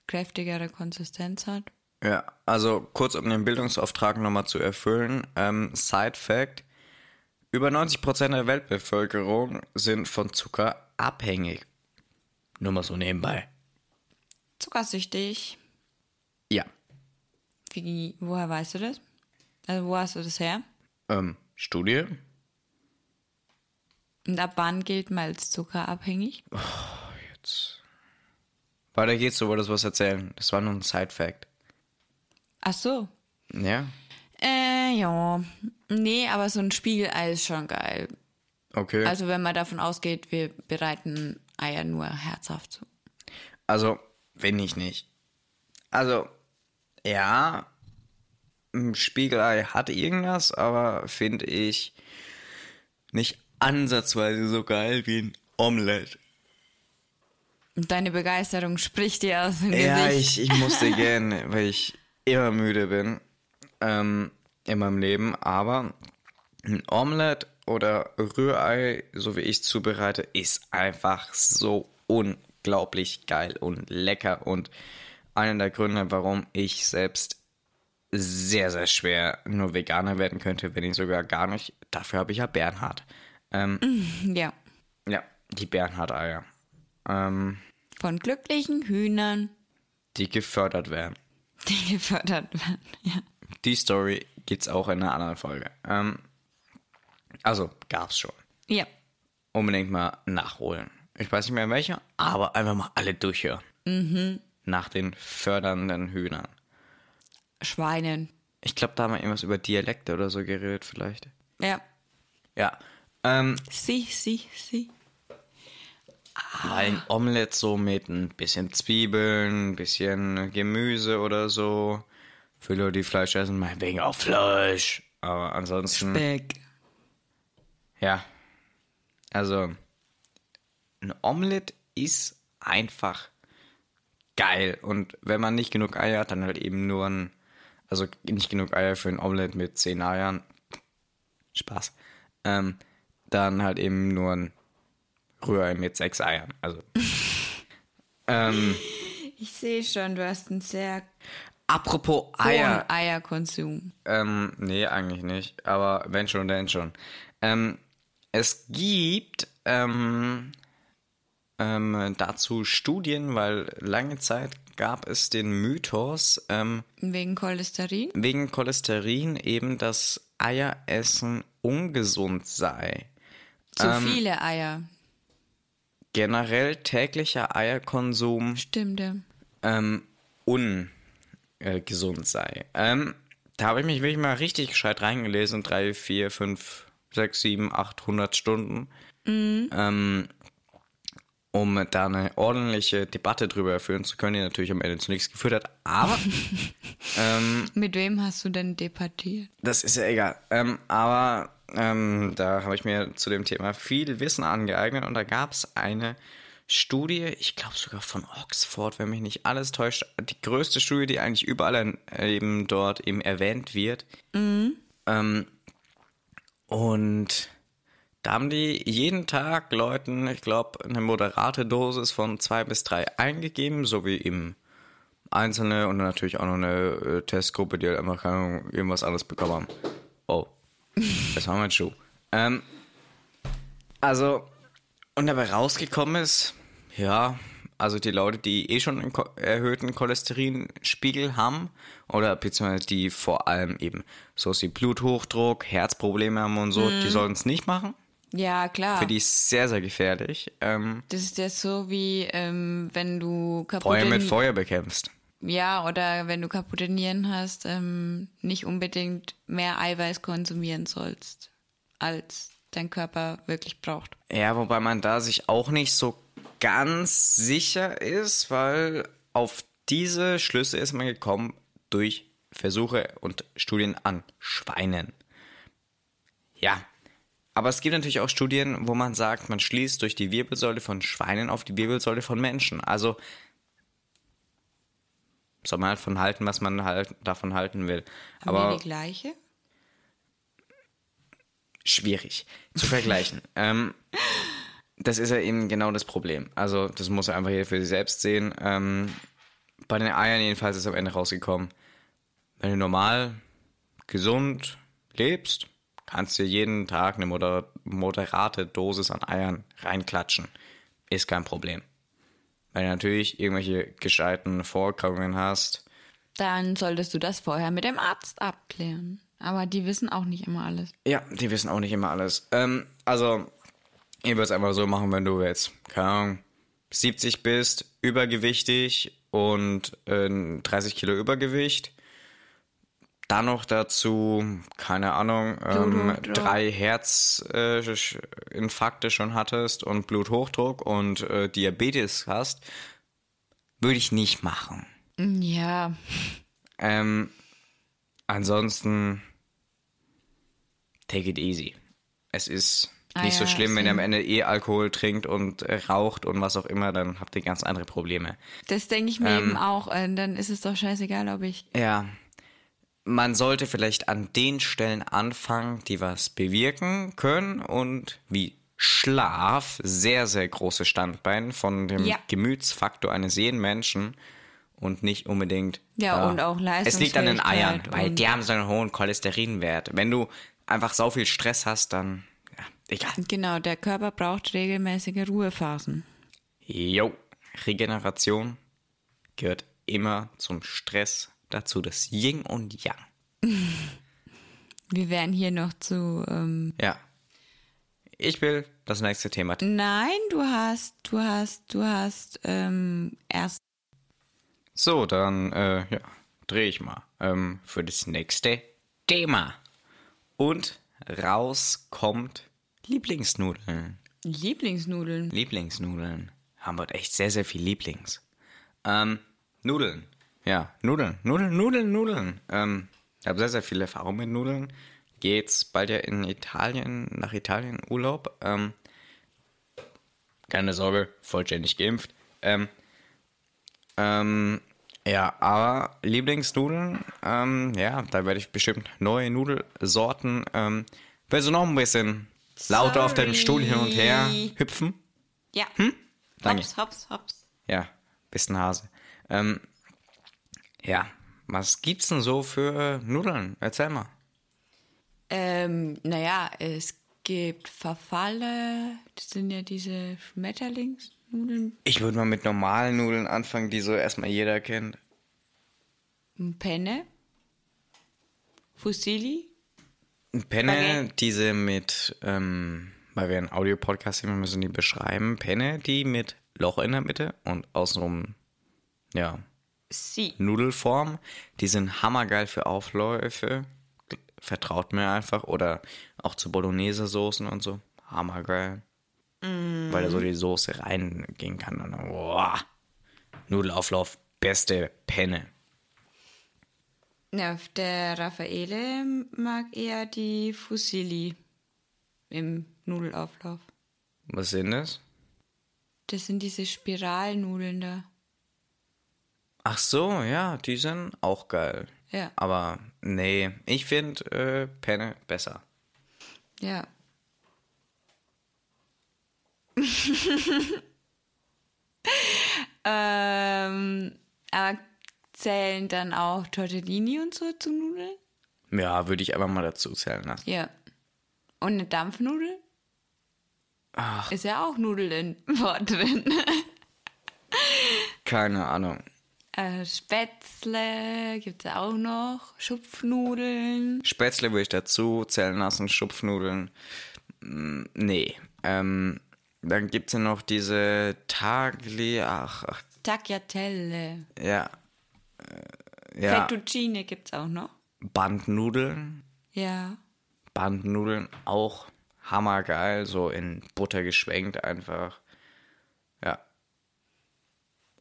kräftigere Konsistenz hat.
Ja, also kurz um den Bildungsauftrag nochmal zu erfüllen. Ähm, Side Fact: Über 90% der Weltbevölkerung sind von Zucker abhängig. Nur mal so nebenbei.
Zuckersüchtig.
Ja.
Wie, woher weißt du das? Also wo hast du das her?
Ähm, Studie?
Und ab wann gilt man als zuckerabhängig?
Weiter geht's, du wolltest was erzählen. Das war nur ein Side Fact.
Ach so.
Ja?
Äh, ja. Nee, aber so ein Spiegelei ist schon geil.
Okay.
Also wenn man davon ausgeht, wir bereiten Eier nur herzhaft zu.
Also, wenn ich nicht. Also, ja, ein Spiegelei hat irgendwas, aber finde ich nicht ansatzweise so geil wie ein Omelette.
Und deine Begeisterung spricht dir aus dem
Ja,
Gesicht.
ich, ich musste <laughs> gern, weil ich immer müde bin ähm, in meinem Leben, aber ein Omelette oder Rührei, so wie ich es zubereite, ist einfach so unglaublich geil und lecker und einer der Gründe, warum ich selbst sehr, sehr schwer nur Veganer werden könnte, wenn ich sogar gar nicht. Dafür habe ich ja Bernhard. Ähm,
Ja.
Ja, die Bernhard-Eier. Ähm,
Von glücklichen Hühnern,
die gefördert werden.
die gefördert werden. Ja.
Die Story gibt's auch in einer anderen Folge. Ähm, also, gab's schon.
Ja.
Unbedingt mal nachholen. Ich weiß nicht mehr welche, aber einfach mal alle durchhören. Nach den fördernden Hühnern.
Schweinen.
Ich glaube, da haben wir irgendwas über Dialekte oder so geredet, vielleicht.
Ja.
Ja. Ähm,
Sie, sie, sie.
ein Omelette so mit ein bisschen Zwiebeln, ein bisschen Gemüse oder so. Für Leute, die Fleisch essen, meinetwegen auch Fleisch. Aber ansonsten.
Speck.
Ja. Also, ein Omelette ist einfach geil. Und wenn man nicht genug Eier hat, dann halt eben nur ein, also nicht genug Eier für ein Omelette mit 10 Eiern. Spaß. Ähm, dann halt eben nur ein Rührei mit 6 Eiern. Also. <laughs> ähm,
Ich sehe schon, du hast einen sehr
apropos Eier.
Eierkonsum.
Ähm, nee, eigentlich nicht. Aber wenn schon, dann schon. Ähm, es gibt ähm, ähm, dazu Studien, weil lange Zeit gab es den Mythos ähm,
Wegen Cholesterin?
wegen Cholesterin eben, dass Eieressen ungesund sei.
Zu
Ähm,
viele Eier.
Generell täglicher Eierkonsum
Stimmt, ja.
ähm, ungesund sei. Ähm, da habe ich mich wirklich mal richtig gescheit reingelesen. Drei, vier, fünf, sechs, sieben, achthundert Stunden. Ähm, um da eine ordentliche Debatte drüber führen zu können, die natürlich am Ende zu nichts geführt hat. Aber <laughs>
Mit wem hast du denn debattiert?
das ist ja egal. Ähm, aber ähm, da habe ich mir zu dem Thema viel Wissen angeeignet und da gab es eine Studie, ich glaube sogar von Oxford, wenn mich nicht alles täuscht, die größte Studie, die eigentlich überall eben dort eben erwähnt wird. Ähm, und da haben die jeden Tag Leuten, ich glaube, eine moderate Dosis von zwei bis drei eingegeben, sowie im Einzelne und natürlich auch noch eine äh, Testgruppe, die halt einfach keine Ahnung, irgendwas anderes bekommen haben. Oh, <laughs> das war mein Schuh. Ähm, also, und dabei rausgekommen ist, ja, also die Leute, die eh schon einen erhöhten Cholesterinspiegel haben oder beziehungsweise die vor allem eben so wie Bluthochdruck, Herzprobleme haben und so, die sollten es nicht machen.
Ja, klar.
Für die ist sehr, sehr gefährlich. Ähm,
das ist ja so wie, ähm, wenn du kaputte
Feuer mit Feuer bekämpfst.
Ja, oder wenn du kaputte Nieren hast, ähm, nicht unbedingt mehr Eiweiß konsumieren sollst, als dein Körper wirklich braucht.
Ja, wobei man da sich auch nicht so ganz sicher ist, weil auf diese Schlüsse ist man gekommen durch Versuche und Studien an Schweinen. Ja, aber es gibt natürlich auch Studien, wo man sagt, man schließt durch die Wirbelsäule von Schweinen auf die Wirbelsäule von Menschen. Also soll man halt von halten, was man halt davon halten will.
Haben
Aber
die gleiche?
schwierig zu vergleichen. <laughs> ähm, das ist ja eben genau das Problem. Also, das muss er einfach jeder für sich selbst sehen. Ähm, bei den Eiern jedenfalls ist am Ende rausgekommen, wenn du normal, gesund lebst, kannst du jeden Tag eine moder moderate Dosis an Eiern reinklatschen. Ist kein Problem. Wenn du natürlich irgendwelche gescheiten Vorerkrankungen hast,
Dann solltest du das vorher mit dem Arzt abklären. Aber die wissen auch nicht immer alles.
Ja, die wissen auch nicht immer alles. Ähm, also, ich würde es einfach so machen, wenn du jetzt, keine Ahnung, 70 bist, übergewichtig und äh, 30 Kilo Übergewicht. Dann noch dazu, keine Ahnung, ähm, drei Herzinfarkte schon hattest und Bluthochdruck und äh, Diabetes hast, würde ich nicht machen.
Ja,
Ähm, ansonsten, take it easy. Es ist
Ah
nicht so
ja,
schlimm, wenn ihr am. Ende eh Alkohol trinkt und äh, raucht und was auch immer, dann habt ihr ganz andere Probleme.
das denke ich mir
Ähm.
eben auch. Äh, dann ist es doch scheißegal, ob ich.
Ja, man sollte vielleicht an den Stellen anfangen, die was bewirken können und wie Schlaf sehr, sehr großes Standbein von dem
Ja.
Gemütsfaktor eines jeden Menschen und nicht unbedingt.
Ja,
äh,
und auch
Es liegt an den Eiern, weil die haben so einen hohen Cholesterinwert. Wenn du einfach so viel Stress hast, dann. Egal.
Genau, der Körper braucht regelmäßige Ruhephasen.
Jo, Regeneration gehört immer zum Stress dazu, das Yin und Yang. <laughs>
Wir werden hier noch zu. Ähm,
Ja. Ich will das nächste Thema.
nein, du hast, du hast, du hast ähm, erst.
So, dann äh, ja, drehe ich mal ähm, für das nächste Thema. Und raus kommt Lieblingsnudeln.
Lieblingsnudeln.
Lieblingsnudeln. Haben wir echt sehr, sehr viel Lieblings. Ähm, Nudeln. Ja, Nudeln. Nudeln, Nudeln, Nudeln. Ähm, ich habe sehr, sehr viel Erfahrung mit Nudeln. Geht's bald ja in Italien, nach Italien Urlaub. Ähm, keine Sorge, vollständig geimpft. Ähm, ähm, ja, aber Lieblingsnudeln, ähm, ja, da werde ich bestimmt neue Nudelsorten. Ähm, willst du noch ein bisschen lauter auf deinem Stuhl hin und her hüpfen?
Ja.
Danke.
Hops, hops, hops.
Ja, bist ein Hase. Ähm, ja, was gibt's denn so für Nudeln? Erzähl mal.
Ähm, naja, es gibt Verfalle. Das sind ja diese Schmetterlingsnudeln.
Ich würde mal mit normalen Nudeln anfangen, die so erstmal jeder kennt.
Penne. Fusilli.
Penne,
Spaghetti.
diese mit, ähm, weil wir einen Audio-Podcast haben, müssen die beschreiben. Penne, die mit Loch in der Mitte und außenrum, ja,
Si.
Nudelform. Die sind hammergeil für Aufläufe. Vertraut mir einfach. Oder auch zu Bolognese-Soßen und so. Hammergeil. Weil da so die Soße reingehen kann. Und dann, boah. Nudelauflauf, beste Penne.
Ja, der Raffaele mag eher die Fusilli im Nudelauflauf.
Was sind das?
Das sind diese Spiralnudeln da.
Ach so, ja, die sind auch geil.
Ja.
Aber nee, ich finde äh, Penne besser.
Ja. <laughs> <laughs> ähm, aber zählen dann auch Tortellini und so zu Nudeln?
Ja, würde ich einfach mal dazu zählen lassen.
Ja. Und eine Dampfnudel?
Ach.
Ist ja auch Nudel in <laughs> Wort drin.
Keine Ahnung.
äh, Spätzle gibt's ja auch noch. Schupfnudeln.
Spätzle würde ich dazu zählen lassen, Schupfnudeln. Mm, Nee. Ähm, dann gibt es ja noch diese Tagli, ach, ach
Tagliatelle.
ja. Äh, ja,
Fettuccine gibt's auch noch.
Bandnudeln.
Ja.
Bandnudeln auch hammergeil, so in Butter geschwenkt einfach. Ja.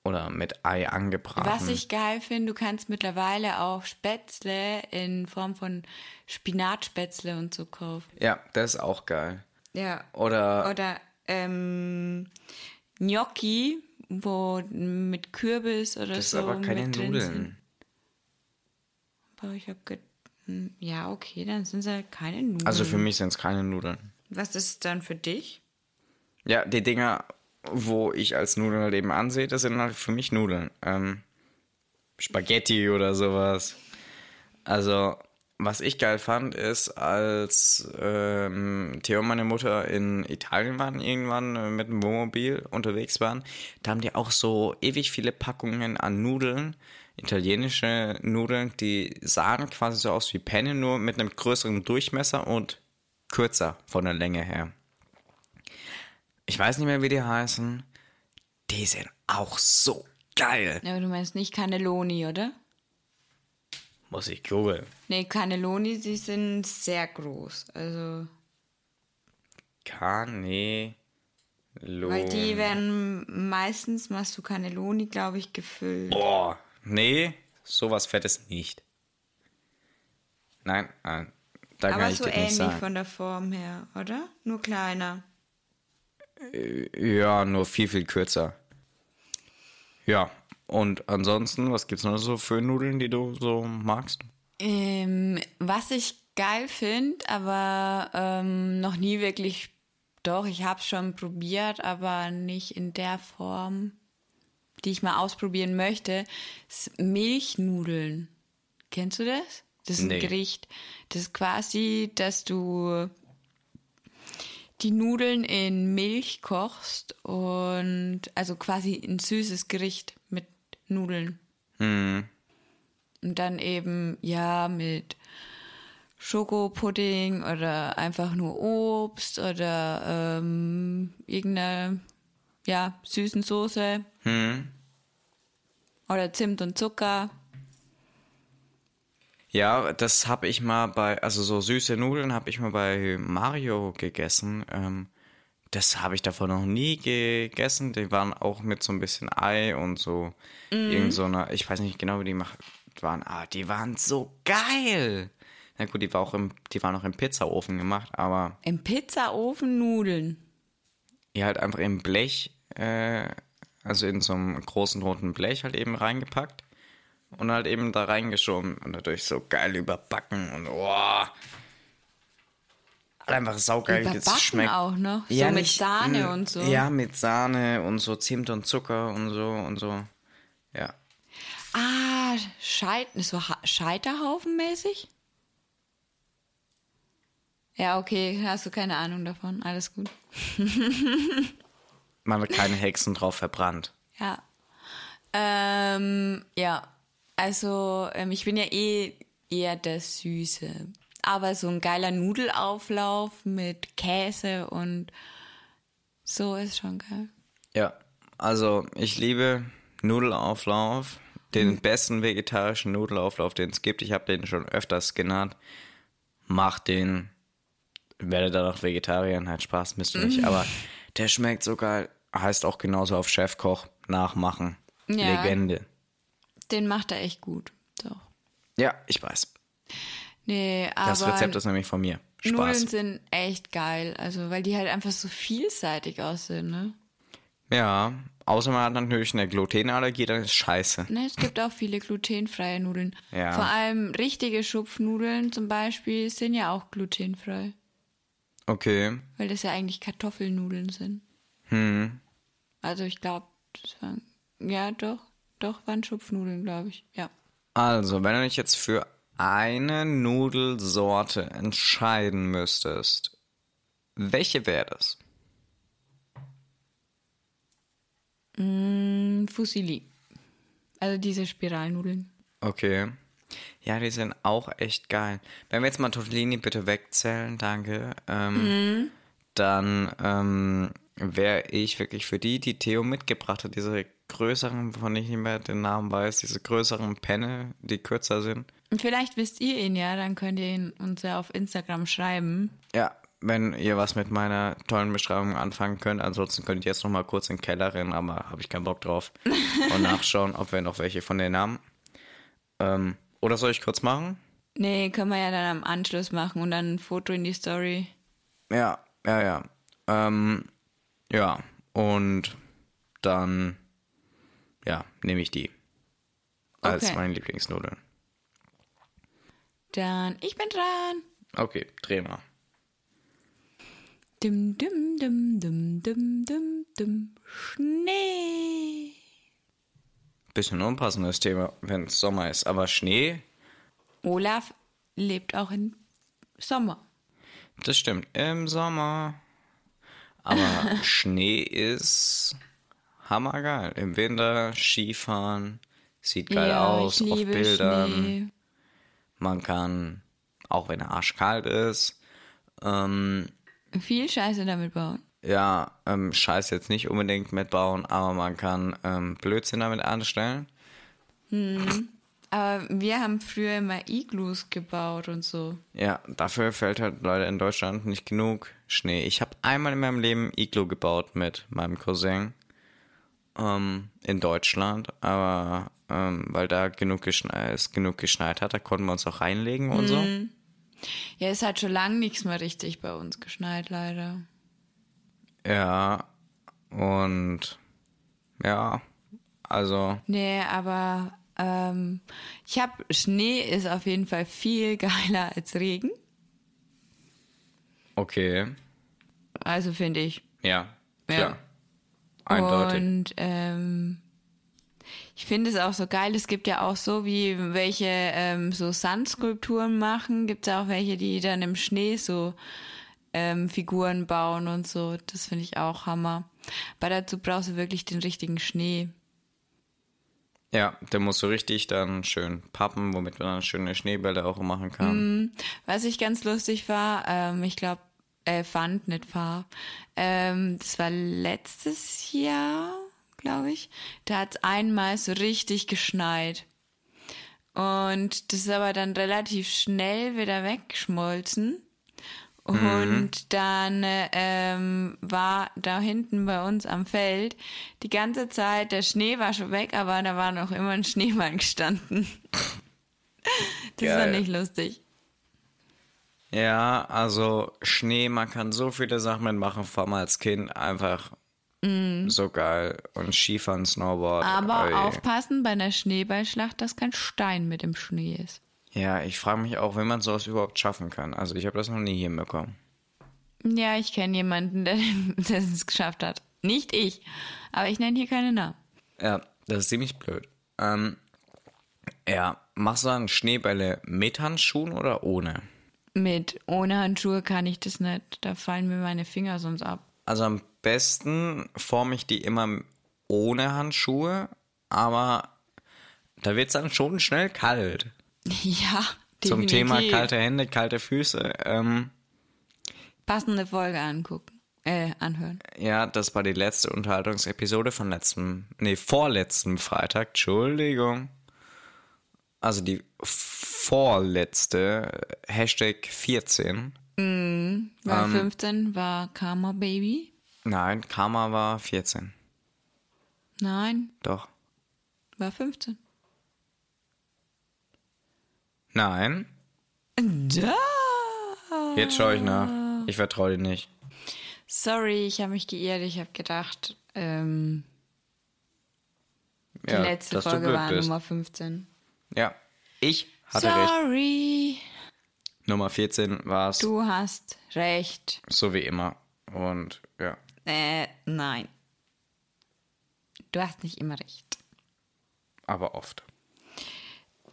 Oder mit Ei angebraten.
Was ich geil finde, du kannst mittlerweile auch Spätzle in Form von Spinatspätzle und so kaufen.
ja, das ist auch geil.
Ja.
Oder
Oder ähm, Gnocchi, wo mit Kürbis oder
das ist
so
aber keine
drin Sind.
Nudeln.
Aber ich hab ge hm, ja, okay, dann sind es halt keine Nudeln.
Also für mich sind es keine Nudeln.
Was ist dann für dich?
Ja, die Dinger, wo ich als Nudeln halt eben ansehe, das sind halt für mich Nudeln. Ähm, Spaghetti oder sowas. Also, was ich geil fand, ist, als ähm, Theo und meine Mutter in Italien waren, irgendwann äh, mit dem Wohnmobil unterwegs waren, da haben die auch so ewig viele Packungen an Nudeln, italienische Nudeln, die sahen quasi so aus wie Penne, nur mit einem größeren Durchmesser und kürzer von der Länge her. Ich weiß nicht mehr, wie die heißen. Die sind auch so geil.
Ja, aber du meinst nicht Cannelloni, oder?
Muss ich googeln.
Nee, Cannelloni, die sind sehr groß. Also,
Cannelloni.
weil die werden meistens, machst du Cannelloni, glaube ich, gefüllt.
Boah, nee, sowas Fettes nicht. Nein, nein. Da kann
Aber
ich
so
dir nicht
ähnlich
sagen.
von der Form her, oder? Nur kleiner.
Ja, nur viel, viel kürzer. Ja, und ansonsten, was gibt's noch so für Nudeln, die du so magst?
Ähm, was ich geil finde, aber ähm, noch nie wirklich doch, ich habe es schon probiert, aber nicht in der Form, die ich mal ausprobieren möchte. Das Milchnudeln. Kennst du das? Das ist
Nee.
ein Gericht. Das ist quasi, dass du die Nudeln in Milch kochst und also quasi ein süßes Gericht Nudeln.
Hm.
Und dann eben, ja, mit Schokopudding oder einfach nur Obst oder ähm, irgendeiner, ja, süßen Soße.
Hm.
Oder Zimt und Zucker.
Ja, das habe ich mal bei, also so süße Nudeln habe ich mal bei Mario gegessen. Ähm, das habe ich davor noch nie gegessen. Die waren auch mit so ein bisschen Ei und so irgend so einer, ich weiß nicht genau, wie die macht, waren. Ah, die waren so geil. Na gut, die war auch im, die waren auch im Pizzaofen gemacht, aber
Im Pizzaofen Nudeln.
die halt einfach im Blech, äh, also in so einem großen roten Blech halt eben reingepackt und halt eben da reingeschoben und dadurch so geil überbacken und oh. Einfach saugeil.
Überbacken
schmeckt.
auch noch. So mit Sahne
mm,
und so.
Ja, mit Sahne und so Zimt und Zucker und so und so. Ja.
Ah, Scheit so Ha- Scheiterhaufen-mäßig? Ja, okay, hast du keine Ahnung davon. Alles gut. <laughs>
Man hat keine <laughs> Hexen drauf verbrannt.
Ja. Ähm, ja. Also, ähm, ich bin ja eh eher der Süße. Aber so ein geiler Nudelauflauf mit Käse und so ist schon geil.
Ja, also ich liebe Nudelauflauf, den
Mhm.
besten vegetarischen Nudelauflauf, den es gibt. Ich habe den schon öfters genannt. Mach den, werde danach Vegetarier, halt Spaß, müsst ihr
Mhm.
nicht. Aber der schmeckt so geil. Heißt auch genauso auf Chefkoch nachmachen.
Ja.
Legende.
Den macht er echt gut. Doch.
Ja, ich weiß.
Nee, aber
Das Rezept ist nämlich von mir. Spaß.
Nudeln sind echt geil. Also, weil die halt einfach so vielseitig aussehen, ne?
Ja, außer man hat natürlich eine Glutenallergie, dann ist scheiße.
Ne, es gibt auch viele glutenfreie Nudeln.
Ja.
Vor allem richtige Schupfnudeln zum Beispiel sind ja auch glutenfrei.
Okay.
Weil das ja eigentlich Kartoffelnudeln sind.
Hm.
Also ich glaube. Ja, doch. Doch, waren Schupfnudeln, glaube ich. Ja.
Also, wenn du dich jetzt für eine Nudelsorte entscheiden müsstest, welche wäre das?
Mm, Fusilli. Also diese Spiralnudeln.
Okay. Ja, die sind auch echt geil. Wenn wir jetzt mal Tortellini bitte wegzählen, danke, ähm, dann ähm, wäre ich wirklich für die, die Theo mitgebracht hat, diese größeren, von denen ich nicht mehr den Namen weiß, diese größeren Penne, die kürzer sind.
Und vielleicht wisst ihr ihn ja, dann könnt ihr ihn uns ja auf Instagram schreiben.
Ja, wenn ihr was mit meiner tollen Beschreibung anfangen könnt. Ansonsten könnt ihr jetzt noch mal kurz in den Keller rennen, aber habe ich keinen Bock drauf. <laughs> Und nachschauen, ob wir noch welche von denen haben. Ähm, oder soll ich kurz machen?
Nee, können wir ja dann am Anschluss machen und dann ein Foto in die Story.
Ja, ja, ja. Ähm, ja, und dann, ja, nehme ich die als
Okay.
meine Lieblingsnudeln.
Dann, ich bin dran.
Okay, dreh mal.
Dim, dim, dim, dim, dim, dim, dim. Schnee.
Bisschen unpassendes Thema, wenn es Sommer ist. Aber Schnee,
Olaf lebt auch im Sommer.
das stimmt, im Sommer. Aber <laughs> Schnee ist hammergeil. Im Winter Skifahren, sieht geil
ja,
aus auf Bildern.
Schnee.
Man kann, auch wenn er arschkalt ist, ähm,
Viel Scheiße damit bauen.
ja, ähm, Scheiß jetzt nicht unbedingt mitbauen, aber man kann ähm, Blödsinn damit anstellen.
Aber wir haben früher immer Iglus gebaut und so.
Ja, dafür fällt halt leider in Deutschland nicht genug Schnee. Ich habe einmal in meinem Leben Iglu gebaut mit meinem Cousin ähm, in Deutschland, aber ähm, weil da genug geschneit, es genug geschneit hat, da konnten wir uns auch reinlegen und so.
Ja, es hat schon lange nichts mehr richtig bei uns geschneit, leider.
Ja, und ja, also
Nee, aber ähm, ich habe Schnee ist auf jeden Fall viel <laughs> geiler als Regen.
okay.
Also finde ich.
Ja,
Ja.
Eindeutig.
Und ähm, ich finde es auch so geil. Es gibt ja auch so, wie welche ähm, so Sandskulpturen machen, gibt es auch welche, die dann im Schnee so ähm, Figuren bauen und so. Das finde ich auch Hammer. Aber dazu brauchst du wirklich den richtigen Schnee.
Ja, der muss so richtig dann schön pappen, womit man dann schöne Schneebälle auch machen kann.
Was ich ganz lustig war, ähm, ich glaube, äh, fand, nicht war, ähm, das war letztes Jahr, glaube ich. Da hat es einmal so richtig geschneit. Und das ist aber dann relativ schnell wieder weggeschmolzen. Und dann äh, ähm, war da hinten bei uns am Feld die ganze Zeit, der Schnee war schon weg, aber da war noch immer ein Schneemann gestanden. <laughs> Das war
Geil.
nicht lustig.
Ja, also Schnee, man kann so viele Sachen mitmachen, vor allem als Kind einfach so geil. Und Skifahren, Snowboard.
Aber
ey.
aufpassen bei einer Schneeballschlacht, dass kein Stein mit im Schnee ist.
Ja, ich frage mich auch, wenn man sowas überhaupt schaffen kann. Also ich habe das noch nie hinbekommen.
Ja, ich kenne jemanden, <laughs> der, der es geschafft hat. Nicht ich, aber ich nenne hier keine Namen.
Ja, das ist ziemlich blöd. Ähm, ja, machst du dann Schneebälle mit Handschuhen oder ohne?
Mit ohne Handschuhe kann ich das nicht. Da fallen mir meine Finger sonst ab.
Also am besten forme ich die immer ohne Handschuhe, aber da wird es dann schon schnell kalt. <laughs>
Ja,
Zum
definitiv.
Thema kalte Hände, kalte Füße. Ähm,
Passende Folge angucken. Äh, anhören.
ja, das war die letzte Unterhaltungsepisode von letztem, nee, vorletzten Freitag, Entschuldigung. Also die vorletzte, äh, Hashtag 14.
War
Ähm.
15, war Karma Baby.
Nein, Karma war 14.
Nein,
Doch.
war 15.
Nein,
Da.
jetzt schaue ich nach. Ich vertraue dir nicht.
Sorry, ich habe mich geirrt. Ich habe gedacht, ähm, die
Ja,
letzte Folge war
bist.
Nummer 15.
Ja, ich hatte recht.
Sorry.
Nummer 14 war es,
Du hast recht.
so wie immer. Und ja,
Äh, nein. Du hast nicht immer recht.
aber oft.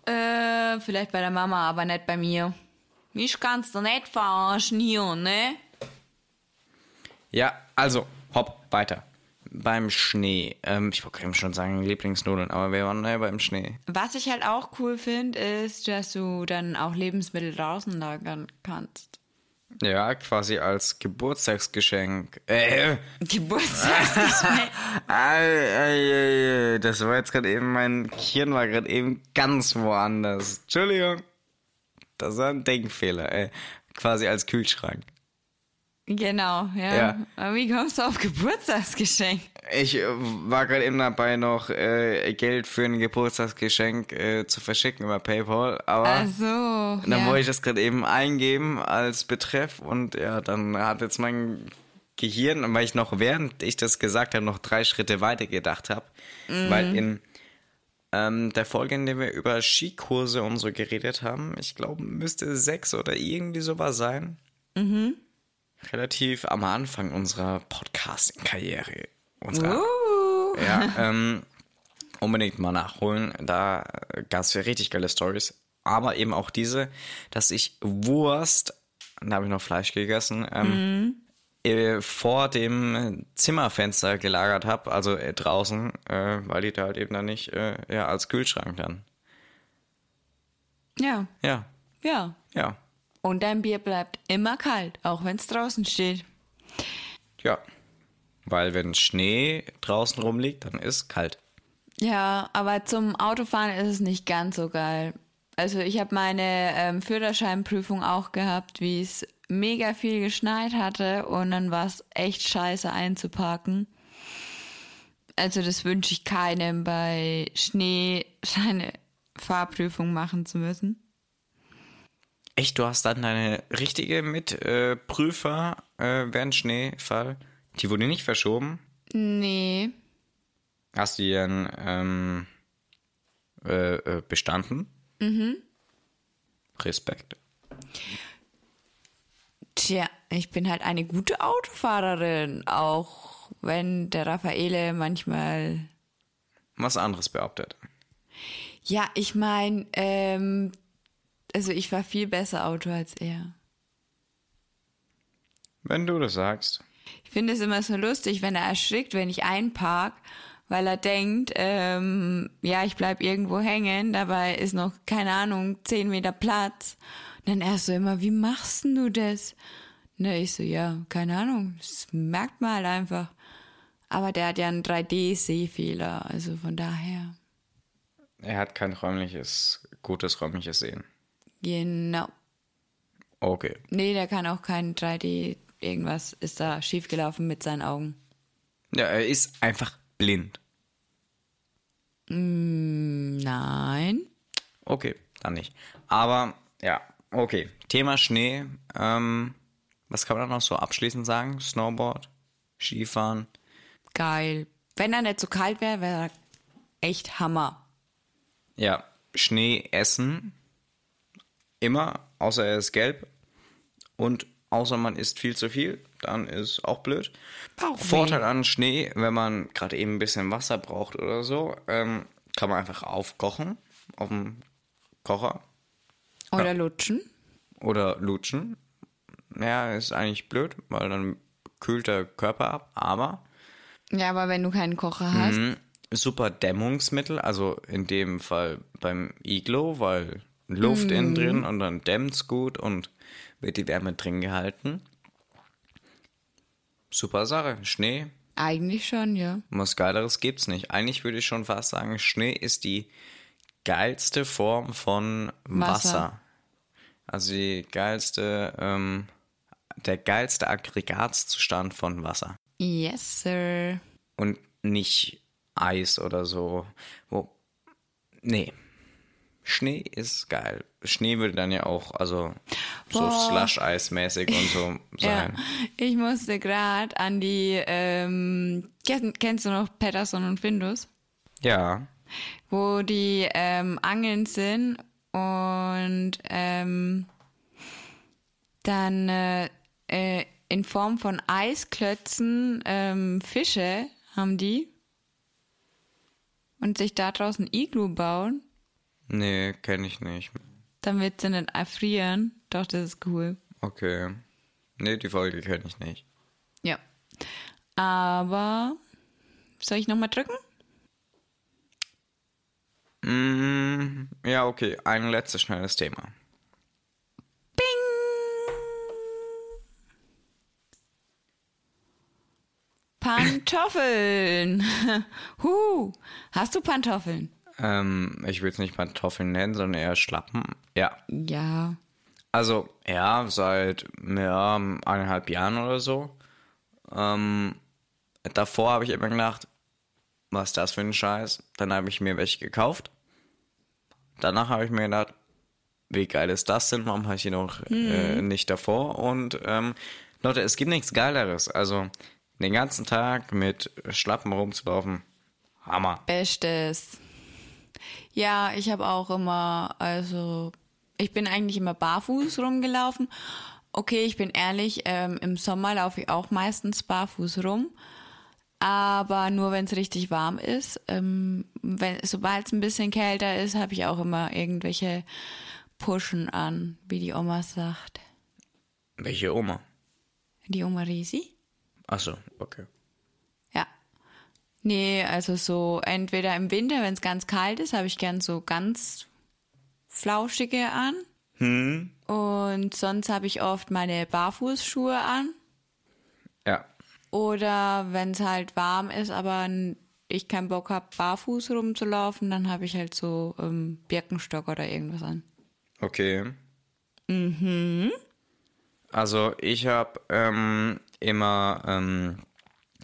Äh, vielleicht bei der Mama, aber nicht bei mir. Ich kann's doch nicht verarschen hier, ne?
Ja, also, hopp, weiter. Beim Schnee. Ähm, ich wollte schon sagen Lieblingsnudeln, aber wir waren ja beim Schnee.
Was ich halt auch cool finde, ist, dass du dann auch Lebensmittel draußen lagern kannst.
Ja, quasi als Geburtstagsgeschenk. Äh, <laughs>
Geburtstagsgeschenk. <laughs>
ei, ei, das war jetzt gerade eben, mein Hirn war gerade eben ganz woanders. Entschuldigung. Das war ein Denkfehler, ey. Quasi als Kühlschrank.
Genau, ja.
Ja.
Aber wie kommst du auf Geburtstagsgeschenk?
Ich äh, war gerade eben dabei, noch äh, Geld für ein Geburtstagsgeschenk äh, zu verschicken über PayPal, aber
Ach so.
dann
ja.
wollte ich das gerade eben eingeben als Betreff und ja, dann hat jetzt mein Gehirn, weil ich noch während ich das gesagt habe, noch drei Schritte weiter gedacht habe, weil in ähm, der Folge, in der wir über Skikurse und so geredet haben, ich glaube, müsste sechs oder irgendwie sowas sein. Relativ am Anfang unserer Podcasting-Karriere. Unserer
Uh.
ja, ähm, unbedingt mal nachholen. Da gab es ja richtig geile Stories. Aber eben auch diese, dass ich Wurst, da habe ich noch Fleisch gegessen, ähm, äh, vor dem Zimmerfenster gelagert habe, also äh, draußen, äh, weil die da halt eben dann nicht äh, ja, als Kühlschrank dann.
Ja,
Ja,
ja.
ja,
Und dein Bier bleibt immer kalt, auch wenn es draußen steht.
ja. Weil wenn Schnee draußen rumliegt, dann ist kalt.
Ja, aber zum Autofahren ist es nicht ganz so geil. Also ich habe meine ähm, Führerscheinprüfung auch gehabt, wie es mega viel geschneit hatte und dann war es echt scheiße einzuparken. Also das wünsche ich keinem, bei Schnee <laughs> seine Fahrprüfung machen zu müssen.
Echt, du hast dann deine richtige Mitprüfer äh, während Schneefall. Die wurde nicht verschoben.
Nee,
Hast du die dann ähm, äh, äh, bestanden? Mhm. Respekt.
Tja, ich bin halt eine gute Autofahrerin, auch wenn der Raffaele manchmal.
Was anderes behauptet.
Ja, ich meine, ähm, also ich war viel besser Auto als er.
Wenn du das sagst.
Ich finde es immer so lustig, wenn er erschrickt, wenn ich einpark, weil er denkt, ähm, ja, ich bleib irgendwo hängen, dabei ist noch, keine Ahnung, zehn Meter Platz. Und dann er so immer, wie machst du das? Ne, ich so, ja, keine Ahnung, das merkt man halt einfach. Aber der hat ja einen 3D-Sehfehler, also von daher.
Er hat kein räumliches, gutes räumliches Sehen.
Genau.
Okay.
Nee, der kann auch kein 3D, irgendwas ist da schiefgelaufen mit seinen Augen.
Ja, er ist einfach blind.
Mm, nein.
Okay, dann nicht. Aber ja, okay. Thema Schnee. Ähm, was kann man da noch so abschließend sagen? Snowboard, Skifahren.
Geil. Wenn er nicht so kalt wäre, wäre er echt Hammer.
Ja, Schnee essen. Immer, außer er ist gelb. Und außer man isst viel zu viel, dann ist auch blöd.
Bauchweh.
Vorteil an Schnee, wenn man gerade eben ein bisschen Wasser braucht oder so, ähm, kann man einfach aufkochen auf dem Kocher
Oder lutschen.
oder lutschen. Ja, ist eigentlich blöd, weil dann kühlt der Körper ab, aber
Ja, aber wenn du keinen Kocher hast.
Mhm. super Dämmungsmittel, also in dem Fall beim Iglo, weil Luft innen drin und dann dämmt's gut und wird die Wärme drin gehalten. Super Sache. Schnee,
Eigentlich schon, ja.
was Geileres gibt's nicht. Eigentlich würde ich schon fast sagen, Schnee ist die geilste Form von Wasser.
Wasser.
Also die geilste, ähm, der geilste Aggregatzustand von Wasser.
Yes, sir.
und nicht Eis oder so. Wo, nee. Schnee ist geil. Schnee würde dann ja auch, also so. Slush-Eis-mäßig und so <laughs>
Ja,
sein.
ich musste gerade an die, ähm, kenn- kennst du noch Patterson und Findus?
Ja.
Wo die ähm, angeln sind und ähm, dann äh, äh, in Form von Eisklötzen ähm, Fische haben die und sich da draußen Iglu bauen,
Nee, kenne ich nicht.
damit sie nicht erfrieren. Doch, das ist cool.
Okay. Nee, die Folge kenne ich nicht.
Ja. Aber soll ich nochmal drücken?
Mm, ja, okay. Ein letztes schnelles Thema.
Bing! Pantoffeln. <laughs> huh. Hast du Pantoffeln?
Ähm, ich will es nicht Pantoffeln nennen, sondern eher Schlappen. Ja.
Ja.
Also, ja, seit ja, eineinhalb Jahren oder so. Ähm, davor habe ich immer gedacht, was ist das für ein Scheiß? Dann habe ich mir welche gekauft. Danach habe ich mir gedacht, wie geil ist das denn? Warum habe ich die noch äh, nicht davor? Und ähm, Leute, es gibt nichts Geileres. Also den ganzen Tag mit Schlappen rumzulaufen, Hammer.
Bestes. Ja, ich habe auch immer, also ich bin eigentlich immer barfuß rumgelaufen. Okay, ich bin ehrlich, ähm, im Sommer laufe ich auch meistens barfuß rum. Aber nur wenn es richtig warm ist. Ähm, sobald es ein bisschen kälter ist, habe ich auch immer irgendwelche Puschen an, wie die Oma sagt.
Welche Oma?
Die Oma Risi?
Achso, okay.
Nee, also so entweder im Winter, wenn es ganz kalt ist, habe ich gern so ganz flauschige an.
Hm?
Und sonst habe ich oft meine Barfußschuhe an.
Ja.
Oder wenn es halt warm ist, aber ich keinen Bock habe, barfuß rumzulaufen, dann habe ich halt so ähm, Birkenstock oder irgendwas an.
Okay. Mhm. Also ich habe ähm, immer, ähm,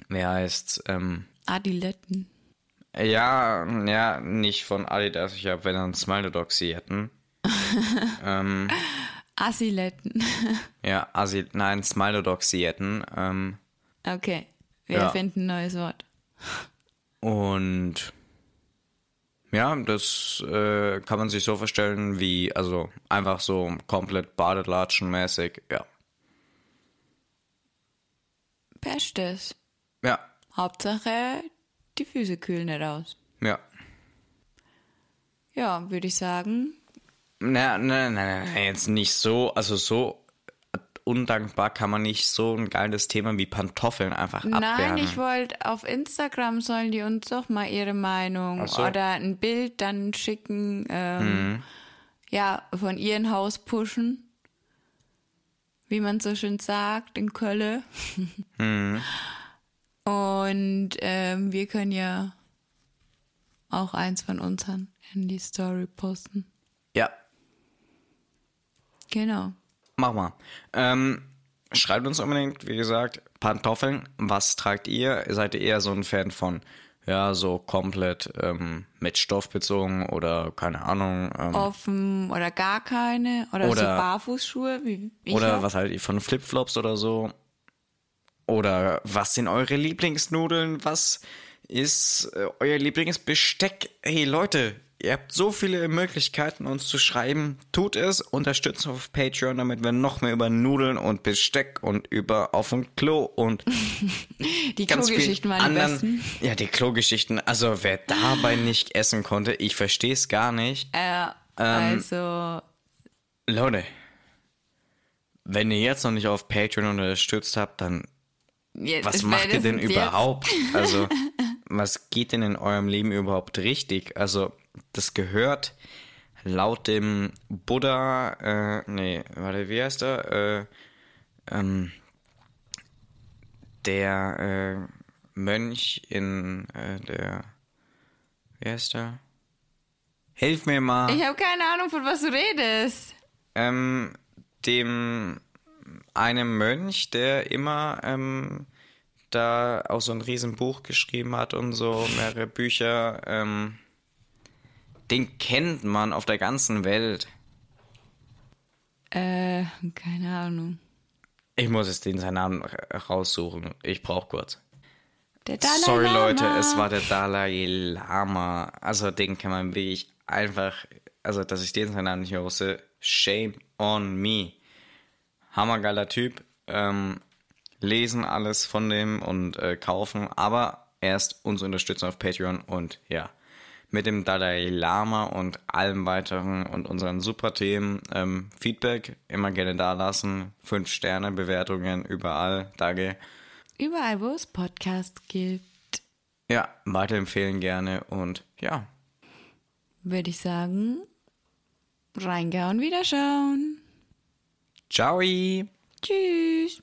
wie heißt's, ähm,
Adiletten.
ja, ja, nicht von Adidas, ich habe wenn dann Smile Dogsietten.
Assiletten. <laughs> <laughs>
Ja, Asi, nein, Smile Dogsietten. Ähm,
Okay, wir
Ja.
finden ein neues Wort.
und ja, das äh, kann man sich so vorstellen wie, also einfach so komplett Badelatschen-mäßig, ja.
test es.
Ja,
Hauptsache, die Füße kühlen nicht aus.
ja.
Ja, würde ich sagen.
Na, na, na, na, jetzt nicht so, also so undankbar kann man nicht so ein geiles Thema wie Pantoffeln einfach
Nein,
abwehren.
ich wollte auf Instagram sollen die uns doch mal ihre Meinung
so.
oder ein Bild dann schicken, ähm, ja, von ihren Haus pushen. Wie man so schön sagt, in Köln. <laughs> Und ähm, wir können ja auch eins von unseren in die Story posten.
Ja,
Genau.
mach mal. Ähm, schreibt uns unbedingt, wie gesagt, Pantoffeln. Was tragt ihr? Seid ihr eher so ein Fan von, ja, so komplett ähm, mit Stoff bezogen oder keine Ahnung? Ähm,
Offen oder gar keine. Oder, so
Oder-
Barfußschuhe, wie ich
Oder
hab.
was haltet ihr von Flipflops oder so? Oder was sind eure Lieblingsnudeln? Was ist äh, euer Lieblingsbesteck? Hey Leute, ihr habt so viele Möglichkeiten, uns zu schreiben. Tut es, unterstützt uns auf Patreon, damit wir noch mehr über Nudeln und Besteck und über auf dem Klo und <laughs>
Die Klogeschichten waren die besten.
Ja, die Klogeschichten. Also wer dabei nicht essen konnte, ich verstehe es gar nicht.
Äh,
Ähm,
also,
Leute, wenn ihr jetzt noch nicht auf Patreon unterstützt habt, dann
jetzt
Was macht ihr denn überhaupt? <laughs> Also, was geht denn in eurem Leben überhaupt richtig? Also, das gehört laut dem Buddha, äh, nee, warte, wie heißt er? Äh, ähm, der äh, Mönch in äh, der, wie heißt er? Hilf mir mal.
Jetzt, ich habe keine Ahnung, von was du redest.
ähm, dem einem Mönch, der immer ähm, da auch so ein Riesenbuch geschrieben hat und so mehrere Bücher. Ähm, den kennt man auf der ganzen Welt.
Äh, keine Ahnung.
Ich muss jetzt den seinen Namen ra- raussuchen. Ich brauche kurz. Sorry
Lama.
Leute, es war der Dalai Lama. Also den kann man wirklich einfach, also dass ich den seinen Namen nicht mehr wusste, shame on me. Hammergeiler Typ. Ähm, lesen alles von dem und äh, kaufen, aber erst uns unterstützen auf Patreon und ja, mit dem Dalai Lama und allem weiteren und unseren super Themen ähm, Feedback immer gerne da lassen. Fünf Sterne Bewertungen überall. Danke.
Überall, wo es Podcasts gibt,
Ja, weiterempfehlen gerne und ja,
würde ich sagen, reingehauen, wiederschauen.
Ciao.
Tschüss.